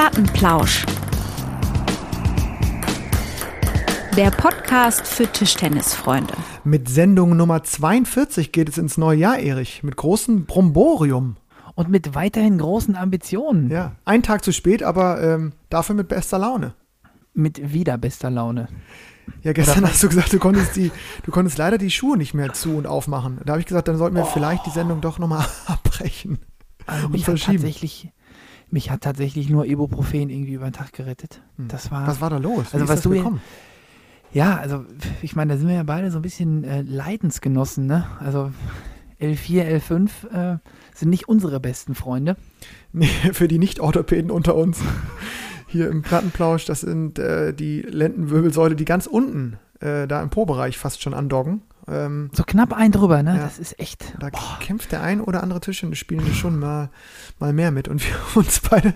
Plattenplausch. Der Podcast für Tischtennisfreunde. Mit Sendung Nummer 42 geht es ins neue Jahr, Erich. Mit großem Bromborium. Und mit weiterhin großen Ambitionen. Ja, ein Tag zu spät, aber ähm, dafür mit bester Laune. Mit wieder bester Laune. Ja, gestern hast du gesagt, du konntest, die, du konntest leider die Schuhe nicht mehr zu- und aufmachen. Da habe ich gesagt, dann sollten wir oh. vielleicht die Sendung doch nochmal abbrechen. Also mich, hat tatsächlich, mich hat tatsächlich nur Ibuprofen irgendwie über den Tag gerettet. Hm. Das war, was war da los? Also was du gekommen? Ja, also ich meine, da sind wir ja beide so ein bisschen äh, Leidensgenossen, ne? Also L4, L5 äh, sind nicht unsere besten Freunde. Nee, für die Nicht-Orthopäden unter uns hier im Plattenplausch, das sind äh, die Lendenwirbelsäule, die ganz unten äh, da im Po-Bereich fast schon andocken. Ähm, so knapp ein drüber, ne? Ja, das ist echt. Da boah. kämpft der ein oder andere Tisch und spielen wir schon mal, mal mehr mit. Und wir uns beide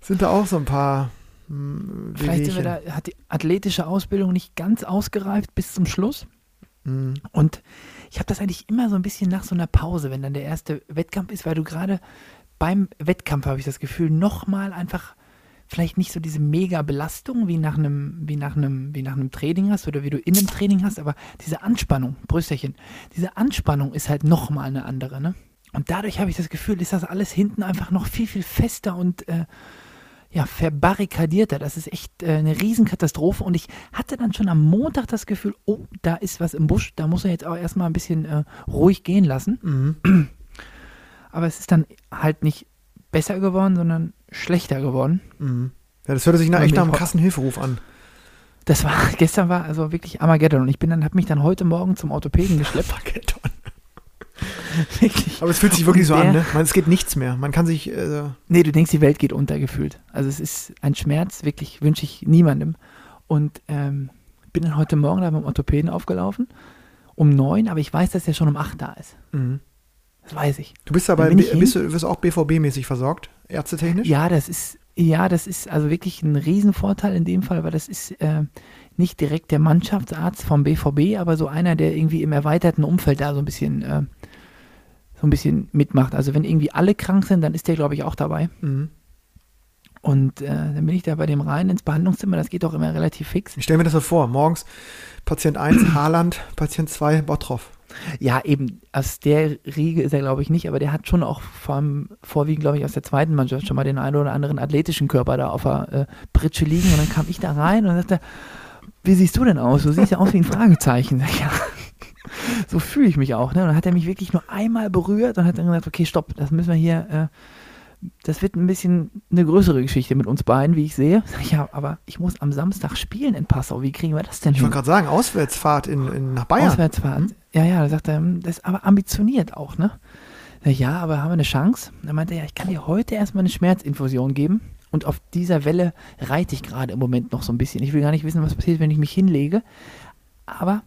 sind da auch so ein paar. Mh, hm, Vielleicht sind wir da, hat die athletische Ausbildung nicht ganz ausgereift bis zum Schluss. Mhm. Und ich habe das eigentlich immer so ein bisschen nach so einer Pause, wenn dann der erste Wettkampf ist, weil du gerade beim Wettkampf habe ich das Gefühl, nochmal einfach vielleicht nicht so diese mega Belastung wie nach einem, wie nach einem, wie nach einem Training hast oder wie du in einem Training hast, aber diese Anspannung, Brüsterchen, diese Anspannung ist halt nochmal eine andere, ne? Und dadurch habe ich das Gefühl, ist das alles hinten einfach noch viel, viel fester und äh, ja, verbarrikadierter. Das ist echt äh, eine Riesenkatastrophe. Und ich hatte dann schon am Montag das Gefühl, oh, da ist was im Busch, da muss er jetzt auch erstmal ein bisschen äh, ruhig gehen lassen. Mhm. Aber es ist dann halt nicht besser geworden, sondern schlechter geworden. Mhm. Ja, das hörte sich nach, echt nach einem krassen Hilferuf an. Das war, gestern war also wirklich Armageddon und ich bin dann, habe mich dann heute Morgen zum Orthopäden geschleppt. Armageddon. wirklich. Aber es fühlt sich wirklich so der, an, ne? Man, es geht nichts mehr. Man kann sich. Äh, nee, du denkst, die Welt geht unter gefühlt. Also es ist ein Schmerz, wirklich wünsche ich niemandem. Und ähm, bin dann heute Morgen da beim Orthopäden aufgelaufen. Um neun, aber ich weiß, dass er schon um acht da ist. Mhm. Das weiß ich. Du bist aber, bist du wirst auch BVB-mäßig versorgt, ärztetechnisch? Ja, das ist, ja, das ist also wirklich ein Riesenvorteil in dem Fall, weil das ist äh, nicht direkt der Mannschaftsarzt vom BVB, aber so einer, der irgendwie im erweiterten Umfeld da so ein bisschen, äh, so ein bisschen mitmacht. Also wenn irgendwie alle krank sind, dann ist der, glaube ich, auch dabei. Mhm. Und äh, dann bin ich da bei dem rein ins Behandlungszimmer, das geht auch immer relativ fix. Ich stelle mir das so vor, morgens Patient 1 Haaland, Patient 2 Bottroff. Ja, eben, aus der Riege ist er, glaube ich, nicht, aber der hat schon auch vom, vorwiegend, glaube ich, aus der zweiten Mannschaft schon mal den einen oder anderen athletischen Körper da auf der äh, Pritsche liegen. Und dann kam ich da rein und sagte, wie siehst du denn aus? Du siehst ja aus wie ein Fragezeichen. Ja, so fühle ich mich auch. Ne? Und dann hat er mich wirklich nur einmal berührt und hat dann gesagt, okay, stopp, das müssen wir hier äh, das wird ein bisschen eine größere Geschichte mit uns beiden, wie ich sehe. Ja, aber ich muss am Samstag spielen in Passau. Wie kriegen wir das denn ich hin? Ich wollte gerade sagen, Auswärtsfahrt in, in, nach Bayern. Auswärtsfahrt. Mhm. Ja, ja, da sagt er, das ist aber ambitioniert auch, ne? Ja, aber haben wir eine Chance? Dann meinte er, ja, ich kann dir heute erstmal eine Schmerzinfusion geben. Und auf dieser Welle reite ich gerade im Moment noch so ein bisschen. Ich will gar nicht wissen, was passiert, wenn ich mich hinlege. Aber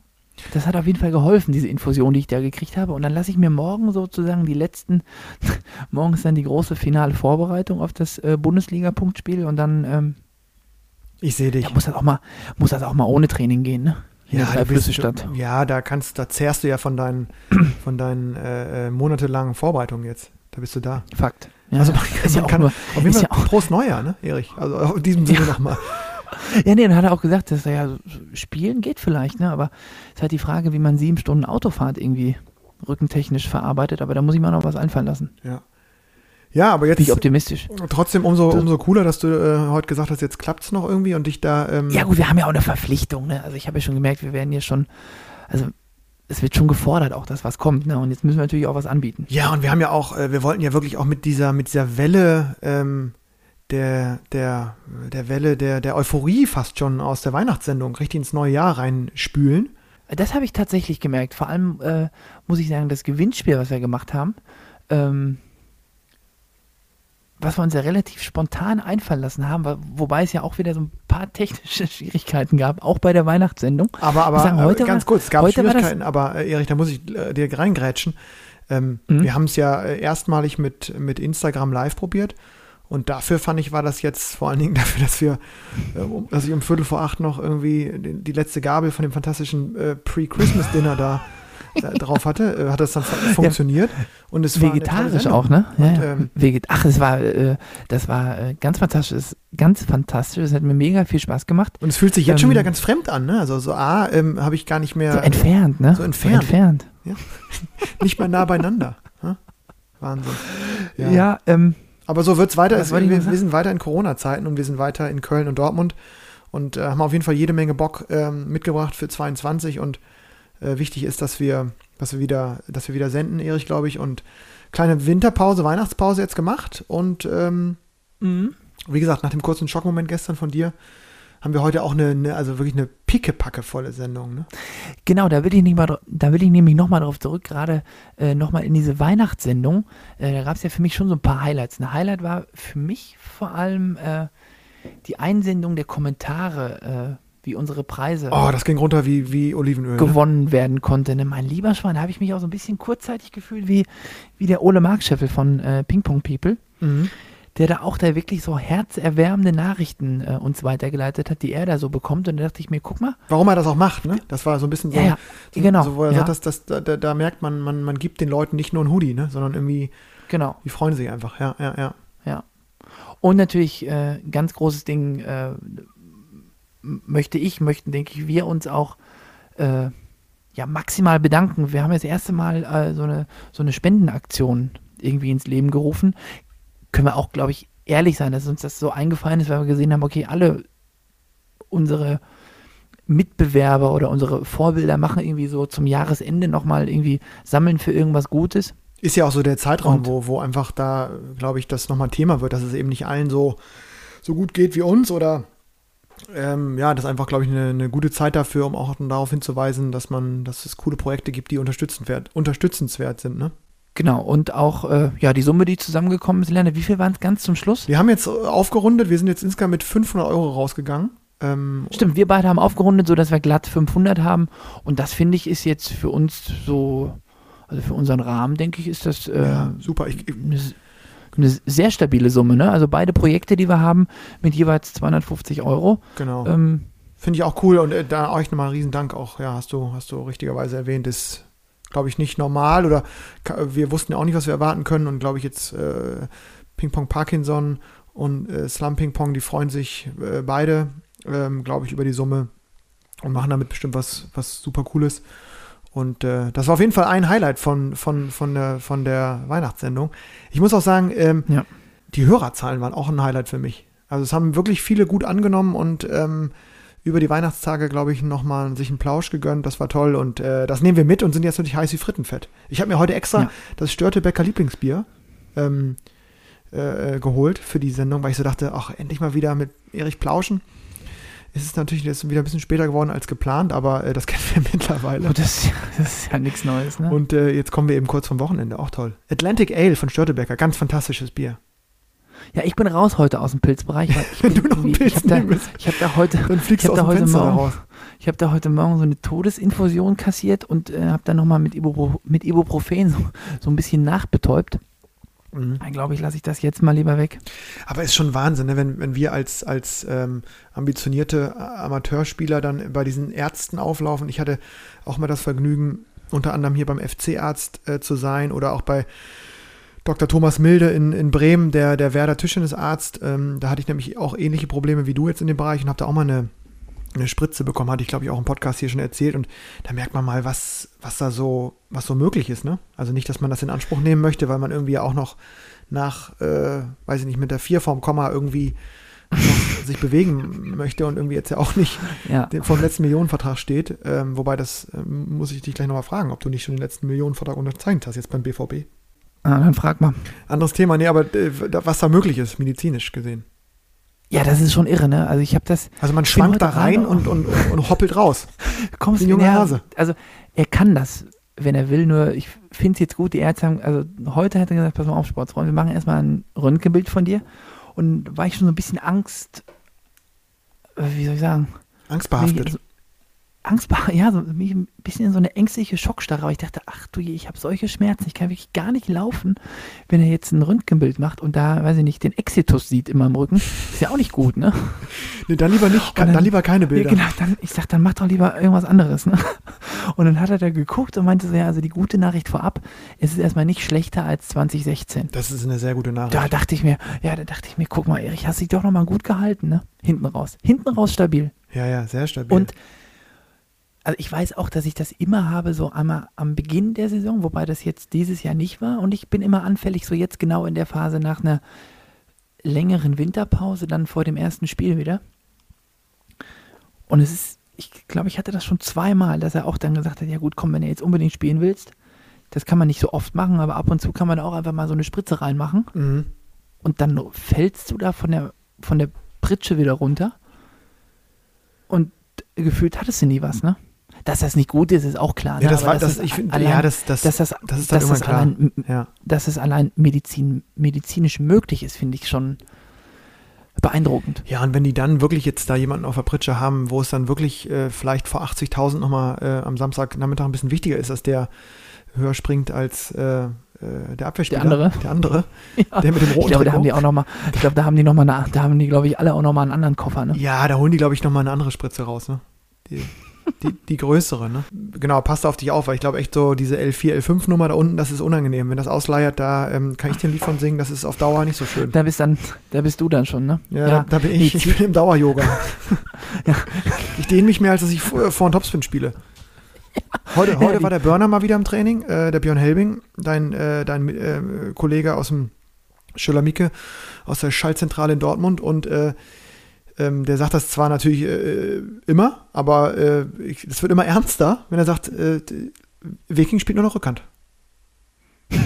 das hat auf jeden Fall geholfen, diese Infusion, die ich da gekriegt habe. Und dann lasse ich mir morgen sozusagen die letzten, morgen ist dann die große finale Vorbereitung auf das äh, Bundesliga-Punktspiel und dann. Ähm, ich sehe dich. Ja, muss das auch mal, muss das auch mal ohne Training gehen, ne? ja, da bist, statt. ja, da kannst, da zehrst du ja von deinen, von deinen äh, äh, monatelangen Vorbereitungen jetzt. Da bist du da. Fakt. Ja, also man, ist man ja kann, nur, auf jeden Fall ja Prost Neujahr, ne, Erich? Also in diesem Sinne nochmal. Ja, nee, dann hat er auch gesagt, dass er ja spielen geht vielleicht, ne? Aber es ist halt die Frage, wie man sieben Stunden Autofahrt irgendwie rückentechnisch verarbeitet, aber da muss ich mir noch was einfallen lassen. Ja. Ja, aber jetzt. Bin ich optimistisch. Trotzdem umso, umso cooler, dass du äh, heute gesagt hast, jetzt klappt es noch irgendwie und dich da. Ähm ja, gut, wir haben ja auch eine Verpflichtung, ne? Also ich habe ja schon gemerkt, wir werden hier schon. Also es wird schon gefordert, auch dass was kommt, ne? Und jetzt müssen wir natürlich auch was anbieten. Ja, und wir haben ja auch, äh, wir wollten ja wirklich auch mit dieser, mit dieser Welle ähm, der, der, der Welle der, der Euphorie fast schon aus der Weihnachtssendung richtig ins neue Jahr reinspülen. Das habe ich tatsächlich gemerkt. Vor allem äh, muss ich sagen, das Gewinnspiel, was wir gemacht haben, ähm, was wir uns ja relativ spontan einfallen lassen haben, wobei es ja auch wieder so ein paar technische Schwierigkeiten gab, auch bei der Weihnachtssendung. Aber, aber sagen, heute ganz war, kurz, es gab Schwierigkeiten, aber äh, Erich, da muss ich äh, dir reingrätschen. Ähm, mhm. Wir haben es ja äh, erstmalig mit, mit Instagram Live probiert und dafür fand ich, war das jetzt vor allen Dingen dafür, dass wir, äh, dass ich um Viertel vor acht noch irgendwie die, die letzte Gabel von dem fantastischen äh, Pre-Christmas-Dinner da drauf hatte, äh, hat das dann funktioniert. Ja. Und es Vegetarisch auch, ne? Ja, und, ähm, Veget Ach, es war, äh, das war äh, ganz fantastisch, ganz fantastisch. Es hat mir mega viel Spaß gemacht. Und es fühlt sich jetzt ähm, schon wieder ganz fremd an, ne? Also so A, ähm, habe ich gar nicht mehr. So entfernt, ne? So entfernt. So entfernt. Ja. nicht mehr nah beieinander. Ne? Wahnsinn. Ja, ja ähm, aber so wird es weiter. Wir, wir, sind weiter in Corona-Zeiten und wir sind weiter in Köln und Dortmund und äh, haben auf jeden Fall jede Menge Bock ähm, mitgebracht für 22 und äh, wichtig ist, dass wir, dass wir wieder, dass wir wieder senden, Erich, glaube ich, und kleine Winterpause, Weihnachtspause jetzt gemacht und ähm, mhm. wie gesagt, nach dem kurzen Schockmoment gestern von dir haben wir heute auch eine, eine also wirklich eine pickepackevolle Sendung. Ne? Genau, da will ich nicht mal, da will ich nämlich nochmal drauf zurück, gerade äh, nochmal in diese Weihnachtssendung. Äh, da gab es ja für mich schon so ein paar Highlights. Ein Highlight war für mich vor allem äh, die Einsendung der Kommentare, äh, wie unsere Preise. Oh, das ging runter wie, wie Olivenöl. Ne? Gewonnen ne? werden konnte. Ne? Mein lieber Schwein, da habe ich mich auch so ein bisschen kurzzeitig gefühlt wie, wie der Ole Markscheffel von äh, Ping Pong People. Mhm der da auch da wirklich so herzerwärmende Nachrichten äh, uns weitergeleitet hat, die er da so bekommt. Und da dachte ich mir, guck mal. Warum er das auch macht, ne? Das war so ein bisschen so, ja, ja, so, genau, so wo er ja. sagt, dass, dass, da, da, merkt man, man, man gibt den Leuten nicht nur ein Hoodie, ne? Sondern irgendwie, genau. die freuen sich einfach, ja, ja, ja. Ja. Und natürlich äh, ganz großes Ding, äh, möchte ich, möchten, denke ich, wir uns auch äh, ja, maximal bedanken. Wir haben jetzt das erste Mal äh, so, eine, so eine Spendenaktion irgendwie ins Leben gerufen können wir auch, glaube ich, ehrlich sein, dass uns das so eingefallen ist, weil wir gesehen haben, okay, alle unsere Mitbewerber oder unsere Vorbilder machen irgendwie so zum Jahresende nochmal irgendwie sammeln für irgendwas Gutes. Ist ja auch so der Zeitraum, wo, wo einfach da, glaube ich, das nochmal Thema wird, dass es eben nicht allen so, so gut geht wie uns oder ähm, ja, das ist einfach, glaube ich, eine, eine, gute Zeit dafür, um auch darauf hinzuweisen, dass man, dass es coole Projekte gibt, die unterstützenswert, unterstützenswert sind, ne? Genau, und auch äh, ja, die Summe, die zusammengekommen ist, Lerne, wie viel waren es ganz zum Schluss? Wir haben jetzt äh, aufgerundet, wir sind jetzt insgesamt mit 500 Euro rausgegangen. Ähm, Stimmt, wir beide haben aufgerundet, sodass wir glatt 500 haben. Und das finde ich ist jetzt für uns so, also für unseren Rahmen, denke ich, ist das äh, ja, super. Ich, ich, eine, eine, sehr stabile Summe. Ne? Also beide Projekte, die wir haben, mit jeweils 250 Euro. Genau. Ähm, Finde ich auch cool und äh, da euch nochmal einen riesen Dank auch, ja, hast du, hast du richtigerweise erwähnt, ist glaube ich, nicht normal oder wir wussten ja auch nicht, was wir erwarten können und glaube ich jetzt äh, Ping Pong Parkinson und äh, Slum Ping Pong, die freuen sich äh, beide, ähm, glaube ich, über die Summe und machen damit bestimmt was, was super cooles. Und äh, das war auf jeden Fall ein Highlight von, von, von, der, von der Weihnachtssendung. Ich muss auch sagen, ähm, ja. die Hörerzahlen waren auch ein Highlight für mich. Also es haben wirklich viele gut angenommen und ähm, über die Weihnachtstage, glaube ich, nochmal sich einen Plausch gegönnt. Das war toll und äh, das nehmen wir mit und sind jetzt natürlich heiß wie Frittenfett. Ich habe mir heute extra ja. das Störtebecker Lieblingsbier ähm, äh, geholt für die Sendung, weil ich so dachte, ach, endlich mal wieder mit Erich Plauschen. Es ist natürlich jetzt wieder ein bisschen später geworden als geplant, aber äh, das kennen wir mittlerweile. Oh, das, das, ist ja nichts Neues, ne? Und äh, jetzt kommen wir eben kurz vom Wochenende, auch toll. Atlantic Ale von Störtebecker, ganz fantastisches Bier. Ja, ich bin raus heute aus dem Pilzbereich. Wenn du noch einen Pilz ich habe da, ich hab da heute, dann fliegst ich aus da heute morgen, raus. Ich habe da heute Morgen so eine Todesinfusion kassiert und äh, habe dann nochmal mit, Ibupro, mit Ibuprofen so, so ein bisschen nachbetäubt. Mhm. Dann glaube ich, lasse ich das jetzt mal lieber weg. Aber ist schon Wahnsinn, ne? wenn, wenn wir als, als ähm, ambitionierte Amateurspieler dann bei diesen Ärzten auflaufen. Ich hatte auch mal das Vergnügen, unter anderem hier beim FC-Arzt äh, zu sein oder auch bei Dr. Thomas Milde in, in Bremen, der, der Werder Tischtennisarzt. Ähm, da hatte ich nämlich auch ähnliche Probleme wie du jetzt in dem Bereich und habe da auch mal eine, eine Spritze bekommen. Hatte ich, glaube ich, auch im Podcast hier schon erzählt. Und da merkt man mal, was, was da so, was so möglich ist. Ne? Also nicht, dass man das in Anspruch nehmen möchte, weil man irgendwie auch noch nach, äh, weiß ich nicht, mit der 4 vorm Komma irgendwie sich bewegen möchte und irgendwie jetzt ja auch nicht ja. vom letzten Millionenvertrag steht. Ähm, wobei das ähm, muss ich dich gleich nochmal fragen, ob du nicht schon den letzten Millionenvertrag unterzeichnet hast jetzt beim BVB. Ah, dann frag mal. Anderes Thema, nee, aber äh, was da möglich ist, medizinisch gesehen. Ja, das ist schon irre, ne? Also ich habe das. Also man schwankt da rein und, und, und, und, hoppelt raus. Kommst du junge Hase. Also er kann das, wenn er will, nur ich finde es jetzt gut, die Ärzte haben, also heute hat er gesagt, pass mal auf, Sportsfreund, wir machen erstmal ein Röntgenbild von dir. Und war ich schon so ein bisschen Angst, äh, wie soll ich sagen? Angstbehaftet. Angst, ja, so ein bisschen in so eine ängstliche Schockstarre. Aber ich dachte, ach du je, ich habe solche Schmerzen, ich kann wirklich gar nicht laufen, wenn er jetzt ein Röntgenbild macht und da, weiß ich nicht, den Exitus sieht immer im Rücken. Ist ja auch nicht gut, ne? Nee, dann lieber nicht, dann, dann, lieber keine Bilder. Ja, genau, dann, ich sag, dann mach doch lieber irgendwas anderes, ne? Und dann hat er da geguckt und meinte so, ja, also die gute Nachricht vorab, es ist erstmal nicht schlechter als 2016. Das ist eine sehr gute Nachricht. Da dachte ich mir, ja, da dachte ich mir, guck mal, Erich, hast dich doch nochmal gut gehalten, ne? Hinten raus. Hinten raus stabil. Ja, ja, sehr stabil. Und also ich weiß auch, dass ich das immer habe, so einmal am Beginn der Saison, wobei das jetzt dieses Jahr nicht war. Und ich bin immer anfällig, so jetzt genau in der Phase nach einer längeren Winterpause, dann vor dem ersten Spiel wieder. Und es ist, ich glaube, ich hatte das schon zweimal, dass er auch dann gesagt hat, ja gut, komm, wenn du jetzt unbedingt spielen willst, das kann man nicht so oft machen, aber ab und zu kann man auch einfach mal so eine Spritze reinmachen. Mhm. Und dann fällst du da von der, von der Pritsche wieder runter. Und gefühlt hattest du nie was, ne? Dass das nicht gut ist, ist auch klar. Ne? Ja, das war, das, ich finde, ja, das, das, dass das, das ist dann dass das klar. Allein, ja. Dass es allein Medizin, medizinisch möglich ist, finde ich schon beeindruckend. Ja, und wenn die dann wirklich jetzt da jemanden auf der Pritsche haben, wo es dann wirklich äh, vielleicht vor 80.000 nochmal äh, am Samstagnachmittag ein bisschen wichtiger ist, dass der höher springt als äh, äh der Abwehrspieler. Der andere. Der andere. Ja. Der mit dem roten Ich glaube, da haben die auch nochmal, ich glaube, da haben die nochmal, da haben die, glaube ich, alle auch nochmal einen anderen Koffer, ne? Ja, da holen die, glaube ich, nochmal eine andere Spritze raus, ne? Die, die, die größere, ne? Genau, passt auf dich auf, weil ich glaube echt so diese L4, L5-Nummer da unten, das ist unangenehm. Wenn das ausleiert, da ähm, kann ich dir ein Lied von singen, das ist auf Dauer nicht so schön. Da bist, dann, da bist du dann schon, ne? Ja, ja. Da, da, bin ich. Ich bin im Dauer-Yoga. ja. Ich dehne mich mehr, als dass ich vor, vor Topspin spiele. Heute, heute war der Burner mal wieder im Training, äh, der Björn Helbing, dein, äh, dein äh, Kollege aus dem Schillermicke, aus der Schaltzentrale in Dortmund und äh, ähm, der sagt das zwar natürlich äh, immer, aber es äh, wird immer ernster, wenn er sagt, äh, Viking spielt nur noch Rückhand.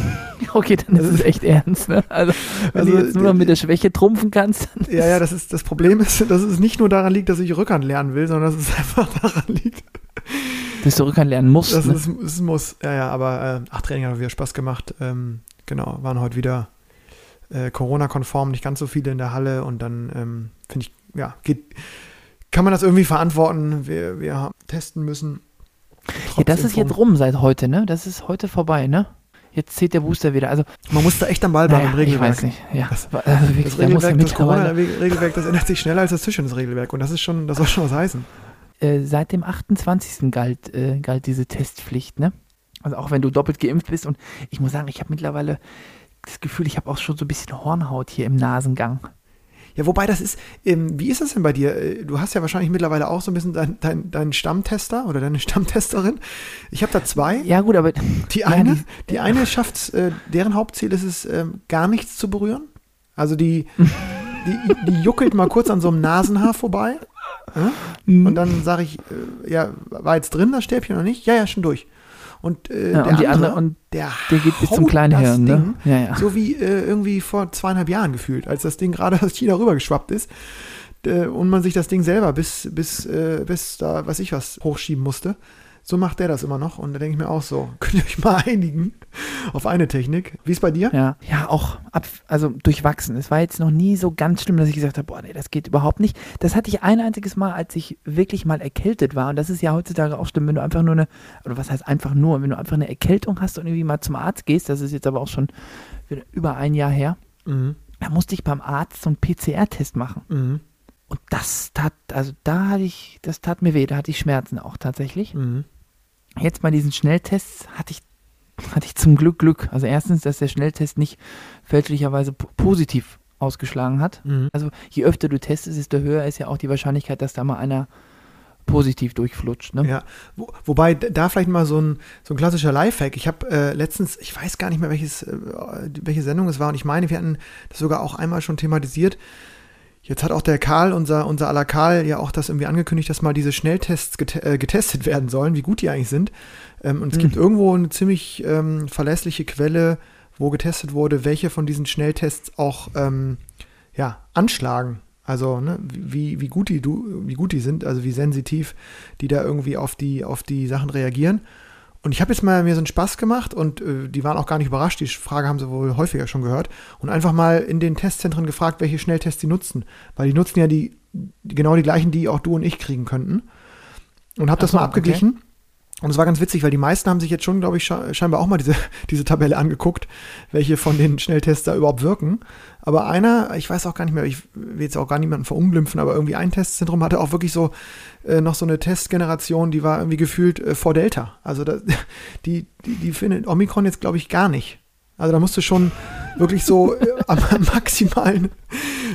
Okay, dann ist es echt ernst. Ne? Also, wenn also, du jetzt nur noch mit der Schwäche trumpfen kannst. Ja, ja, das, ist, das Problem ist, dass es nicht nur daran liegt, dass ich Rückhand lernen will, sondern dass es einfach daran liegt. Dass du Rückhand lernen musst. Das ne? ist, es muss, ja, ja, aber äh, ach, Training hat wieder Spaß gemacht. Ähm, genau, waren heute wieder äh, Corona-konform, nicht ganz so viele in der Halle und dann ähm, finde ich ja, geht, kann man das irgendwie verantworten? Wir, wir haben testen müssen. Ja, das ist jetzt rum seit heute, ne? Das ist heute vorbei, ne? Jetzt zählt der Booster wieder. Also man muss da echt am Ball bleiben naja, im Regelwerk. Ich weiß nicht. Ja. Das, also wirklich, das Regelwerk, das Corona-Regelwerk, das ändert sich schneller als das Tischtennis-Regelwerk und das ist schon, das soll schon was heißen. Äh, seit dem 28. galt, äh, galt diese Testpflicht, ne? Also auch wenn du doppelt geimpft bist und ich muss sagen, ich habe mittlerweile das Gefühl, ich habe auch schon so ein bisschen Hornhaut hier im Nasengang. Ja, wobei das ist, ähm, wie ist das denn bei dir? Äh, du hast ja wahrscheinlich mittlerweile auch so ein bisschen deinen dein, dein Stammtester oder deine Stammtesterin. Ich habe da zwei. Ja, gut, aber. Die eine, ja, die, die eine schafft äh, deren Hauptziel ist es, äh, gar nichts zu berühren. Also die, die, die juckelt mal kurz an so einem Nasenhaar vorbei. Äh? Und dann sage ich, äh, ja, war jetzt drin das Stäbchen oder nicht? Ja, ja, schon durch. Und, äh, ja, der, und andere, andere, und der, der geht bis zum kleinen Hirn, ne? Ja, ja. So wie äh, irgendwie vor zweieinhalb Jahren gefühlt, als das Ding gerade aus China rübergeschwappt ist äh, und man sich das Ding selber bis, bis, äh, bis da, weiß ich was, hochschieben musste. So macht der das immer noch. Und da denke ich mir auch so, könnt ihr euch mal einigen auf eine Technik. Wie ist bei dir? Ja, ja auch ab, also durchwachsen. Es war jetzt noch nie so ganz schlimm, dass ich gesagt habe, boah, nee, das geht überhaupt nicht. Das hatte ich ein einziges Mal, als ich wirklich mal erkältet war. Und das ist ja heutzutage auch schlimm, wenn du einfach nur eine, oder was heißt einfach nur, wenn du einfach eine Erkältung hast und irgendwie mal zum Arzt gehst, das ist jetzt aber auch schon über ein Jahr her, mhm. da musste ich beim Arzt so einen PCR-Test machen. Mhm. Und das tat, also da hatte ich, das tat mir weh, da hatte ich Schmerzen auch tatsächlich. Mhm. Jetzt bei diesen Schnelltests hatte ich, hatte ich zum Glück Glück. Also erstens, dass der Schnelltest nicht fälschlicherweise positiv ausgeschlagen hat. Mhm. Also je öfter du testest, desto höher ist ja auch die Wahrscheinlichkeit, dass da mal einer positiv durchflutscht. Ne? Ja, Wo, wobei da vielleicht mal so ein, so ein klassischer Lifehack. Ich habe äh, letztens, ich weiß gar nicht mehr, welches, äh, welche Sendung es war, und ich meine, wir hatten das sogar auch einmal schon thematisiert. Jetzt hat auch der Karl, unser, unser aller Karl, ja auch das irgendwie angekündigt, dass mal diese Schnelltests get äh, getestet werden sollen, wie gut die eigentlich sind. Ähm, und es mhm. gibt irgendwo eine ziemlich ähm, verlässliche Quelle, wo getestet wurde, welche von diesen Schnelltests auch ähm, ja, anschlagen. Also ne, wie, wie, gut die, wie gut die sind, also wie sensitiv die da irgendwie auf die, auf die Sachen reagieren. Und ich habe jetzt mal mir so einen Spaß gemacht und äh, die waren auch gar nicht überrascht. Die Frage haben sie wohl häufiger schon gehört. Und einfach mal in den Testzentren gefragt, welche Schnelltests die nutzen. Weil die nutzen ja die, die genau die gleichen, die auch du und ich kriegen könnten. und habe das so, mal abgeglichen. Okay. Und es war ganz witzig, weil die meisten haben sich jetzt schon, glaube ich, scheinbar auch mal diese, diese Tabelle angeguckt, welche von den Schnelltests da überhaupt wirken. Aber einer, ich weiß auch gar nicht mehr, ich will jetzt auch gar niemanden verunglimpfen, aber irgendwie ein Testzentrum hatte auch wirklich so äh, noch so eine Testgeneration, die war irgendwie gefühlt äh, vor Delta. Also das, die, die, die findet Omikron jetzt, glaube ich, gar nicht. Also da musst du schon wirklich so äh, am maximalen,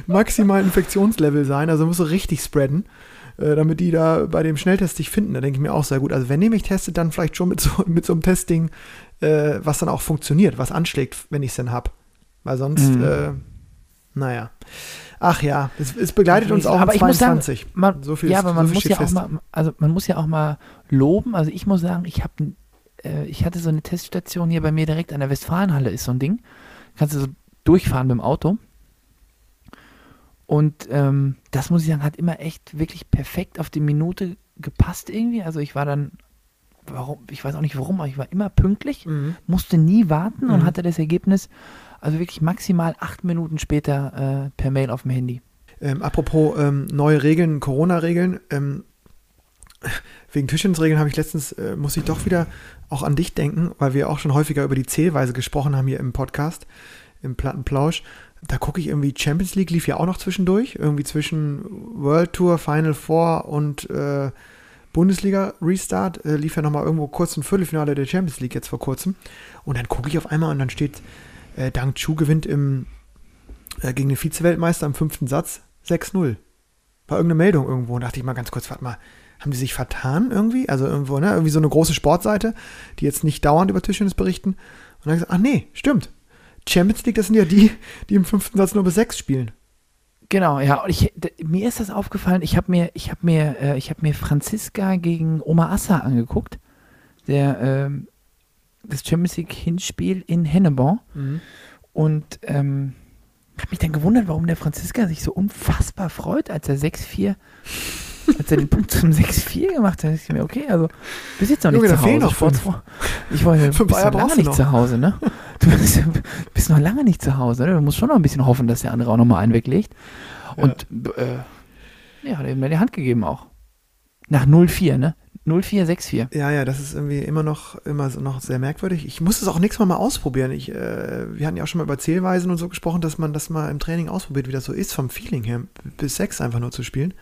maximalen Infektionslevel sein. Also musst du richtig spreaden. Äh, damit die da bei dem Schnelltest dich finden. Da denke ich mir auch sehr gut. Also wenn ihr mich testet, dann vielleicht schon mit so, mit so einem Testing, äh, was dann auch funktioniert, was anschlägt, wenn ich es denn habe. Weil sonst, mhm. äh, naja. Ach ja, es, es begleitet uns auch aber ich 22. Muss sagen, man, so viel, ja, aber man so muss ja fest. auch mal, also man muss ja auch mal loben. Also ich muss sagen, ich habe, äh, ich hatte so eine Teststation hier bei mir direkt an der Westfalenhalle ist so ein Ding. Kannst du so durchfahren mit dem Auto. Und ähm, das muss ich sagen, hat immer echt wirklich perfekt auf die Minute gepasst irgendwie. Also ich war dann, warum, ich weiß auch nicht warum, aber ich war immer pünktlich, mhm. musste nie warten mhm. und hatte das Ergebnis, also wirklich maximal acht Minuten später äh, per Mail auf dem Handy. Ähm, apropos ähm, neue Regeln, Corona-Regeln, ähm, wegen Tischtennisregeln habe ich letztens, äh, muss ich doch wieder auch an dich denken, weil wir auch schon häufiger über die Zählweise gesprochen haben hier im Podcast, im Plattenplausch da gucke ich irgendwie, Champions League lief ja auch noch zwischendurch, irgendwie zwischen World Tour, Final Four und äh, Bundesliga Restart, äh, lief ja nochmal irgendwo kurz ein Viertelfinale der Champions League jetzt vor kurzem. Und dann gucke ich auf einmal und dann steht, äh, Dang Chu gewinnt im, äh, gegen den Vize-Weltmeister im fünften Satz 6-0. War irgendeine Meldung irgendwo und dachte ich mal ganz kurz, warte mal, haben die sich vertan irgendwie? Also irgendwo, ne? Irgendwie so eine große Sportseite, die jetzt nicht dauernd über Tischtennis berichten. Und dann gesagt, ach nee, stimmt. Champions League, das sind ja die, die im fünften Satz nur bis sechs spielen. Genau, ja. Und ich, mir ist das aufgefallen. Ich habe mir, ich habe mir, äh, ich habe mir Franziska gegen Oma Assa angeguckt, der ähm, das Champions League Hinspiel in Hennebon. Mhm. Und ähm, habe mich dann gewundert, warum der Franziska sich so unfassbar freut, als er 6-4 als er den Punkt zum 6-4 gemacht hat, dachte ich mir, okay, also bist jetzt noch nicht Junge, zu Hause. Noch ich, fünf. ich war ja bist noch lange nicht noch. zu Hause, ne? Du bist, bist, noch lange nicht zu Hause, ne? Du musst schon noch ein bisschen hoffen, dass der andere auch nochmal einen weglegt. Und ja. äh, ja, hat ihm die Hand gegeben auch. Nach 0-4, ne? 0464. Ja, ja, das ist irgendwie immer noch, immer noch sehr merkwürdig. Ich muss es auch nächstes Mal mal ausprobieren. Ich, äh, wir hatten ja auch schon mal über Zählweisen und so gesprochen, dass man das mal im Training ausprobiert, wie das so ist, vom Feeling her, bis sechs einfach nur zu spielen.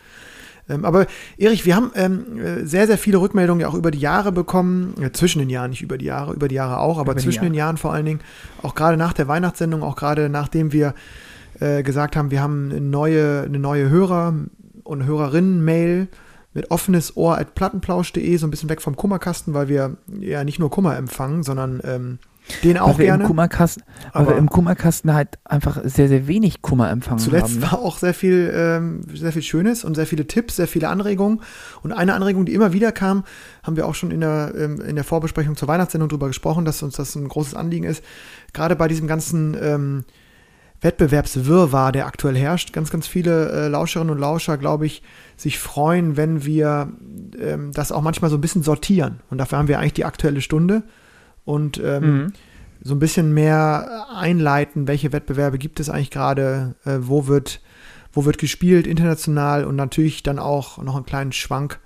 Ähm, aber Erich, wir haben ähm, äh, sehr, sehr viele Rückmeldungen ja auch über die Jahre bekommen, äh, zwischen den Jahren, nicht über die Jahre, über die Jahre auch, aber über zwischen den Jahren vor allen Dingen, auch gerade nach der Weihnachtssendung, auch gerade nachdem wir äh, gesagt haben, wir haben eine neue, eine neue Hörer- und Hörerinnen-Mail mit offenes Ohr at plattenplausch.de, so ein bisschen weg vom Kummerkasten, weil wir ja nicht nur Kummer empfangen, sondern ähm, den auch weil gerne. Im Kummerkasten, aber wir im Kummerkasten halt einfach sehr, sehr wenig Kummer empfangen zuletzt haben. Zuletzt war auch sehr viel, ähm, sehr viel Schönes und sehr viele Tipps, sehr viele Anregungen. Und eine Anregung, die immer wieder kam, haben wir auch schon in der, ähm, in der Vorbesprechung zur Weihnachtssendung darüber gesprochen, dass uns das ein großes Anliegen ist. Gerade bei diesem ganzen ähm, Wettbewerbswirrwarr, der aktuell herrscht. Ganz, ganz viele äh, Lauscherinnen und Lauscher, glaube ich, sich freuen, wenn wir ähm, das auch manchmal so ein bisschen sortieren. Und dafür haben wir eigentlich die aktuelle Stunde und ähm, mhm. so ein bisschen mehr einleiten, welche Wettbewerbe gibt es eigentlich gerade, äh, wo wird wo wird gespielt international und natürlich dann auch noch einen kleinen Schwank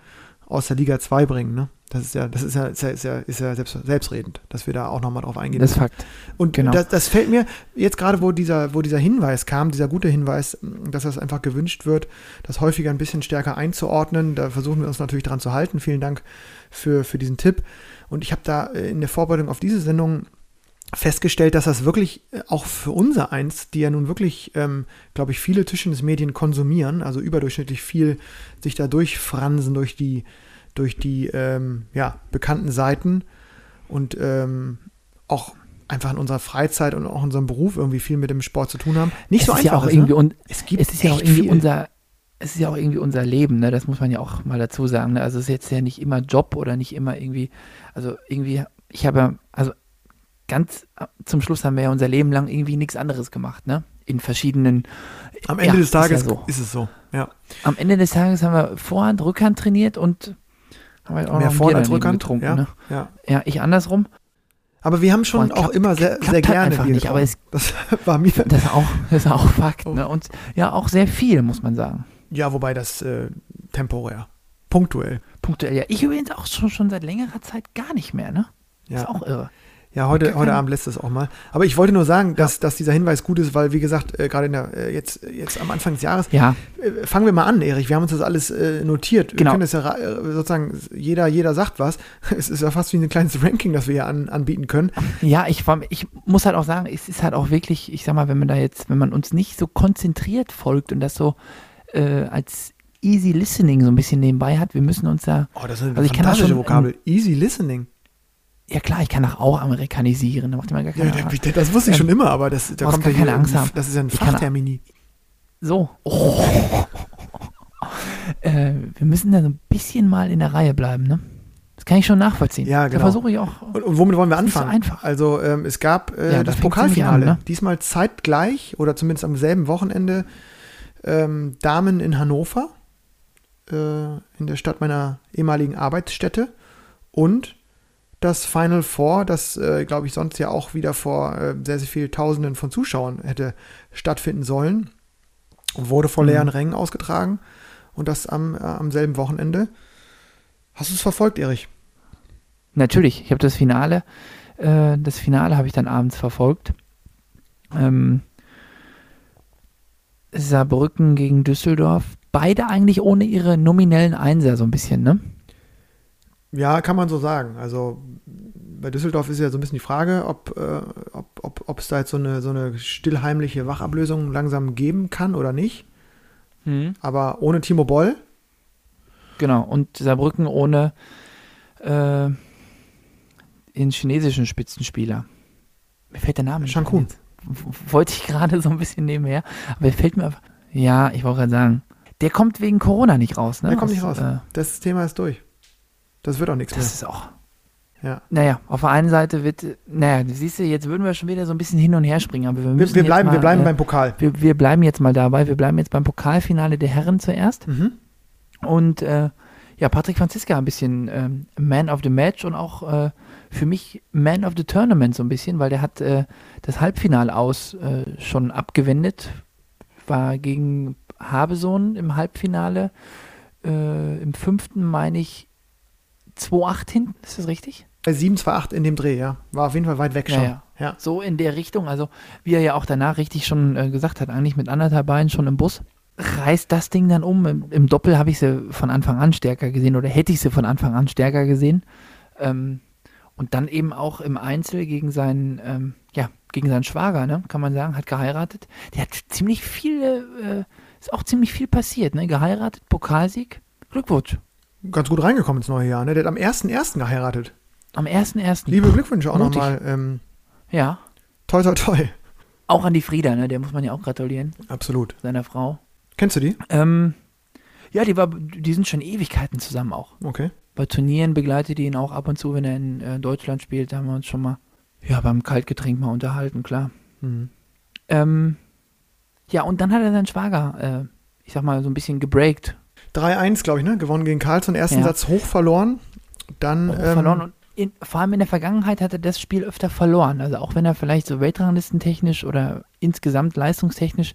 aus der Liga 2 bringen. Ne? Das ist ja, das ist ja, ist ja, ist ja, ist ja selbst, selbstredend, dass wir da auch nochmal drauf eingehen. Das ist Fakt. Und genau. das, das fällt mir jetzt gerade, wo dieser, wo dieser Hinweis kam, dieser gute Hinweis, dass das einfach gewünscht wird, das häufiger ein bisschen stärker einzuordnen. Da versuchen wir uns natürlich dran zu halten. Vielen Dank für, für diesen Tipp. Und ich habe da äh, in der Vorbereitung auf diese Sendung festgestellt, dass das wirklich äh, auch für unser eins, die ja nun wirklich, ähm, glaube ich, viele Tischtennismedien konsumieren, also überdurchschnittlich viel sich da durchfransen durch die, durch die ähm, ja, bekannten Seiten und ähm, auch einfach in unserer Freizeit und auch in unserem Beruf irgendwie viel mit dem Sport zu tun haben. Nicht es so einfach. Ja auch ist, irgendwie ne? es, gibt es ist ja auch irgendwie viel. unser es ist ja auch irgendwie unser Leben, ne? Das muss man ja auch mal dazu sagen. Ne? Also es ist jetzt ja nicht immer Job oder nicht immer irgendwie, also irgendwie, ich habe also ganz zum Schluss haben wir ja unser Leben lang irgendwie nichts anderes gemacht, ne? In verschiedenen. Am Ende ja, des Tages ist, ja so. ist, es so, ja. Am Ende des Tages haben wir Vorhand, Rückhand trainiert und haben wir auch Mehr Vorhand als Rückhand getrunken, ja, ne? ja. Ja, ich andersrum. Aber wir haben schon auch immer sehr, sehr gerne einfach nicht, aber es, das war mir. Das ist auch, das ist auch Fakt, ne? Und ja, auch sehr viel, muss man sagen. Ja, wobei das äh, temporär. Punktuell. Punktuell, ja. Ich übrigens auch schon, schon seit längerer Zeit gar nicht mehr, ne? Ja. Ist auch irre. Ja, heute, heute Abend lässt es auch mal. Aber ich wollte nur sagen, dass, ja. dass dieser Hinweis gut ist, weil, wie gesagt, äh, gerade in der, äh, jetzt, jetzt am Anfang des Jahres, ja. äh, fangen wir mal an, Erich. Wir haben uns das alles äh, notiert. Genau. Wir können das ja äh, sozusagen, jeder, jeder sagt was. Es ist ja fast wie ein kleines Ranking, das wir hier an, anbieten können. Ja, ich, ich muss halt auch sagen, es ist halt auch wirklich, ich sag mal, wenn man da jetzt, wenn man uns nicht so konzentriert folgt und das so äh, als Easy Listening so ein bisschen nebenbei hat, wir müssen uns da. Oh, das ist eine also fantastische Vokabel. Easy Listening. Ja klar, ich kann auch, auch amerikanisieren, da macht man gar keine ja, das, das wusste ich schon immer, aber das, da kommt ja keine Angst haben. Das ist ja ein Fachtermini. So. Oh. äh, wir müssen da so ein bisschen mal in der Reihe bleiben, ne? Das kann ich schon nachvollziehen. Ja, genau. Da versuche ich auch. Und, und, womit wollen wir anfangen? So einfach. Also ähm, es gab äh, ja, das Pokalfinale, an, ne? diesmal zeitgleich oder zumindest am selben Wochenende ähm, Damen in Hannover, in der Stadt meiner ehemaligen Arbeitsstätte und das Final Four, das, äh, glaube ich, sonst ja auch wieder vor äh, sehr, sehr vielen Tausenden von Zuschauern hätte stattfinden sollen, wurde vor mhm. leeren Rängen ausgetragen und das am, äh, am selben Wochenende. Hast du es verfolgt, Erich? Natürlich, ich habe das Finale, äh, das Finale habe ich dann abends verfolgt. Ähm, Saarbrücken gegen Düsseldorf, beide eigentlich ohne ihre nominellen Einser so ein bisschen, ne? Ja, kann man so sagen. Also bei Düsseldorf ist ja so ein bisschen die Frage, ob äh, ob, ob, es da jetzt so eine, so eine stillheimliche Wachablösung langsam geben kann oder nicht. Hm. Aber ohne Timo Boll. Genau, und Saarbrücken ohne äh, den chinesischen Spitzenspieler. Mir fällt der Name nicht Shankun. Wollte ich gerade so ein bisschen nebenher, aber er fällt mir einfach. Ja, ich wollte gerade sagen, der kommt wegen Corona nicht raus, ne? Der kommt nicht raus. Äh, das Thema ist durch. Das wird auch nichts mehr. Das ist auch. Ja. Naja, auf der einen Seite wird, naja, siehst du, jetzt würden wir schon wieder so ein bisschen hin und her springen, aber wir müssen. Wir, wir bleiben, mal, wir bleiben äh, beim Pokal. Wir, wir, bleiben jetzt mal dabei. Wir bleiben jetzt beim Pokalfinale der Herren zuerst. Mhm. Und äh, ja, Patrick Franziska ein bisschen ähm, Man of the Match und auch äh, für mich Man of the Tournament so ein bisschen, weil der hat äh, das Halbfinale aus äh, schon abgewendet. War gegen Habesohn im Halbfinale. Äh, Im fünften meine ich 2-8 hinten, ist das richtig? 7-2-8 in dem Dreh, ja. War auf jeden Fall weit weg schon. Ja, ja. ja. So in der Richtung, also wie er ja auch danach richtig schon äh, gesagt hat, eigentlich mit anderthalb Beinen schon im Bus. Reißt das Ding dann um. Im, im Doppel habe ich sie von Anfang an stärker gesehen oder hätte ich sie von Anfang an stärker gesehen. Ähm, und dann eben auch im Einzel gegen seinen, ähm, ja, gegen seinen Schwager, ne, kann man sagen, hat geheiratet. Der hat ziemlich viel, äh, ist auch ziemlich viel passiert, ne? Geheiratet, Pokalsieg. Glückwunsch. Ganz gut reingekommen ins neue Jahr, ne? Der hat am 1.1. geheiratet. Am 1.1. Liebe Glückwünsche auch nochmal. Ähm, ja. Toi, toi, toi. Auch an die Frieda, ne? Der muss man ja auch gratulieren. Absolut. Seiner Frau. Kennst du die? Ähm, ja, die, war, die sind schon Ewigkeiten zusammen auch. Okay. Bei Turnieren begleitet die ihn auch ab und zu, wenn er in äh, Deutschland spielt. Da haben wir uns schon mal ja, beim Kaltgetränk mal unterhalten, klar. Mhm. Ähm, ja, und dann hat er seinen Schwager, äh, ich sag mal, so ein bisschen gebreakt. 3-1, glaube ich, ne? Gewonnen gegen Carlsson. Ersten ja. Satz hoch verloren. Dann. Hoch ähm, verloren und in, vor allem in der Vergangenheit hat er das Spiel öfter verloren. Also auch wenn er vielleicht so Weltranglistentechnisch oder insgesamt leistungstechnisch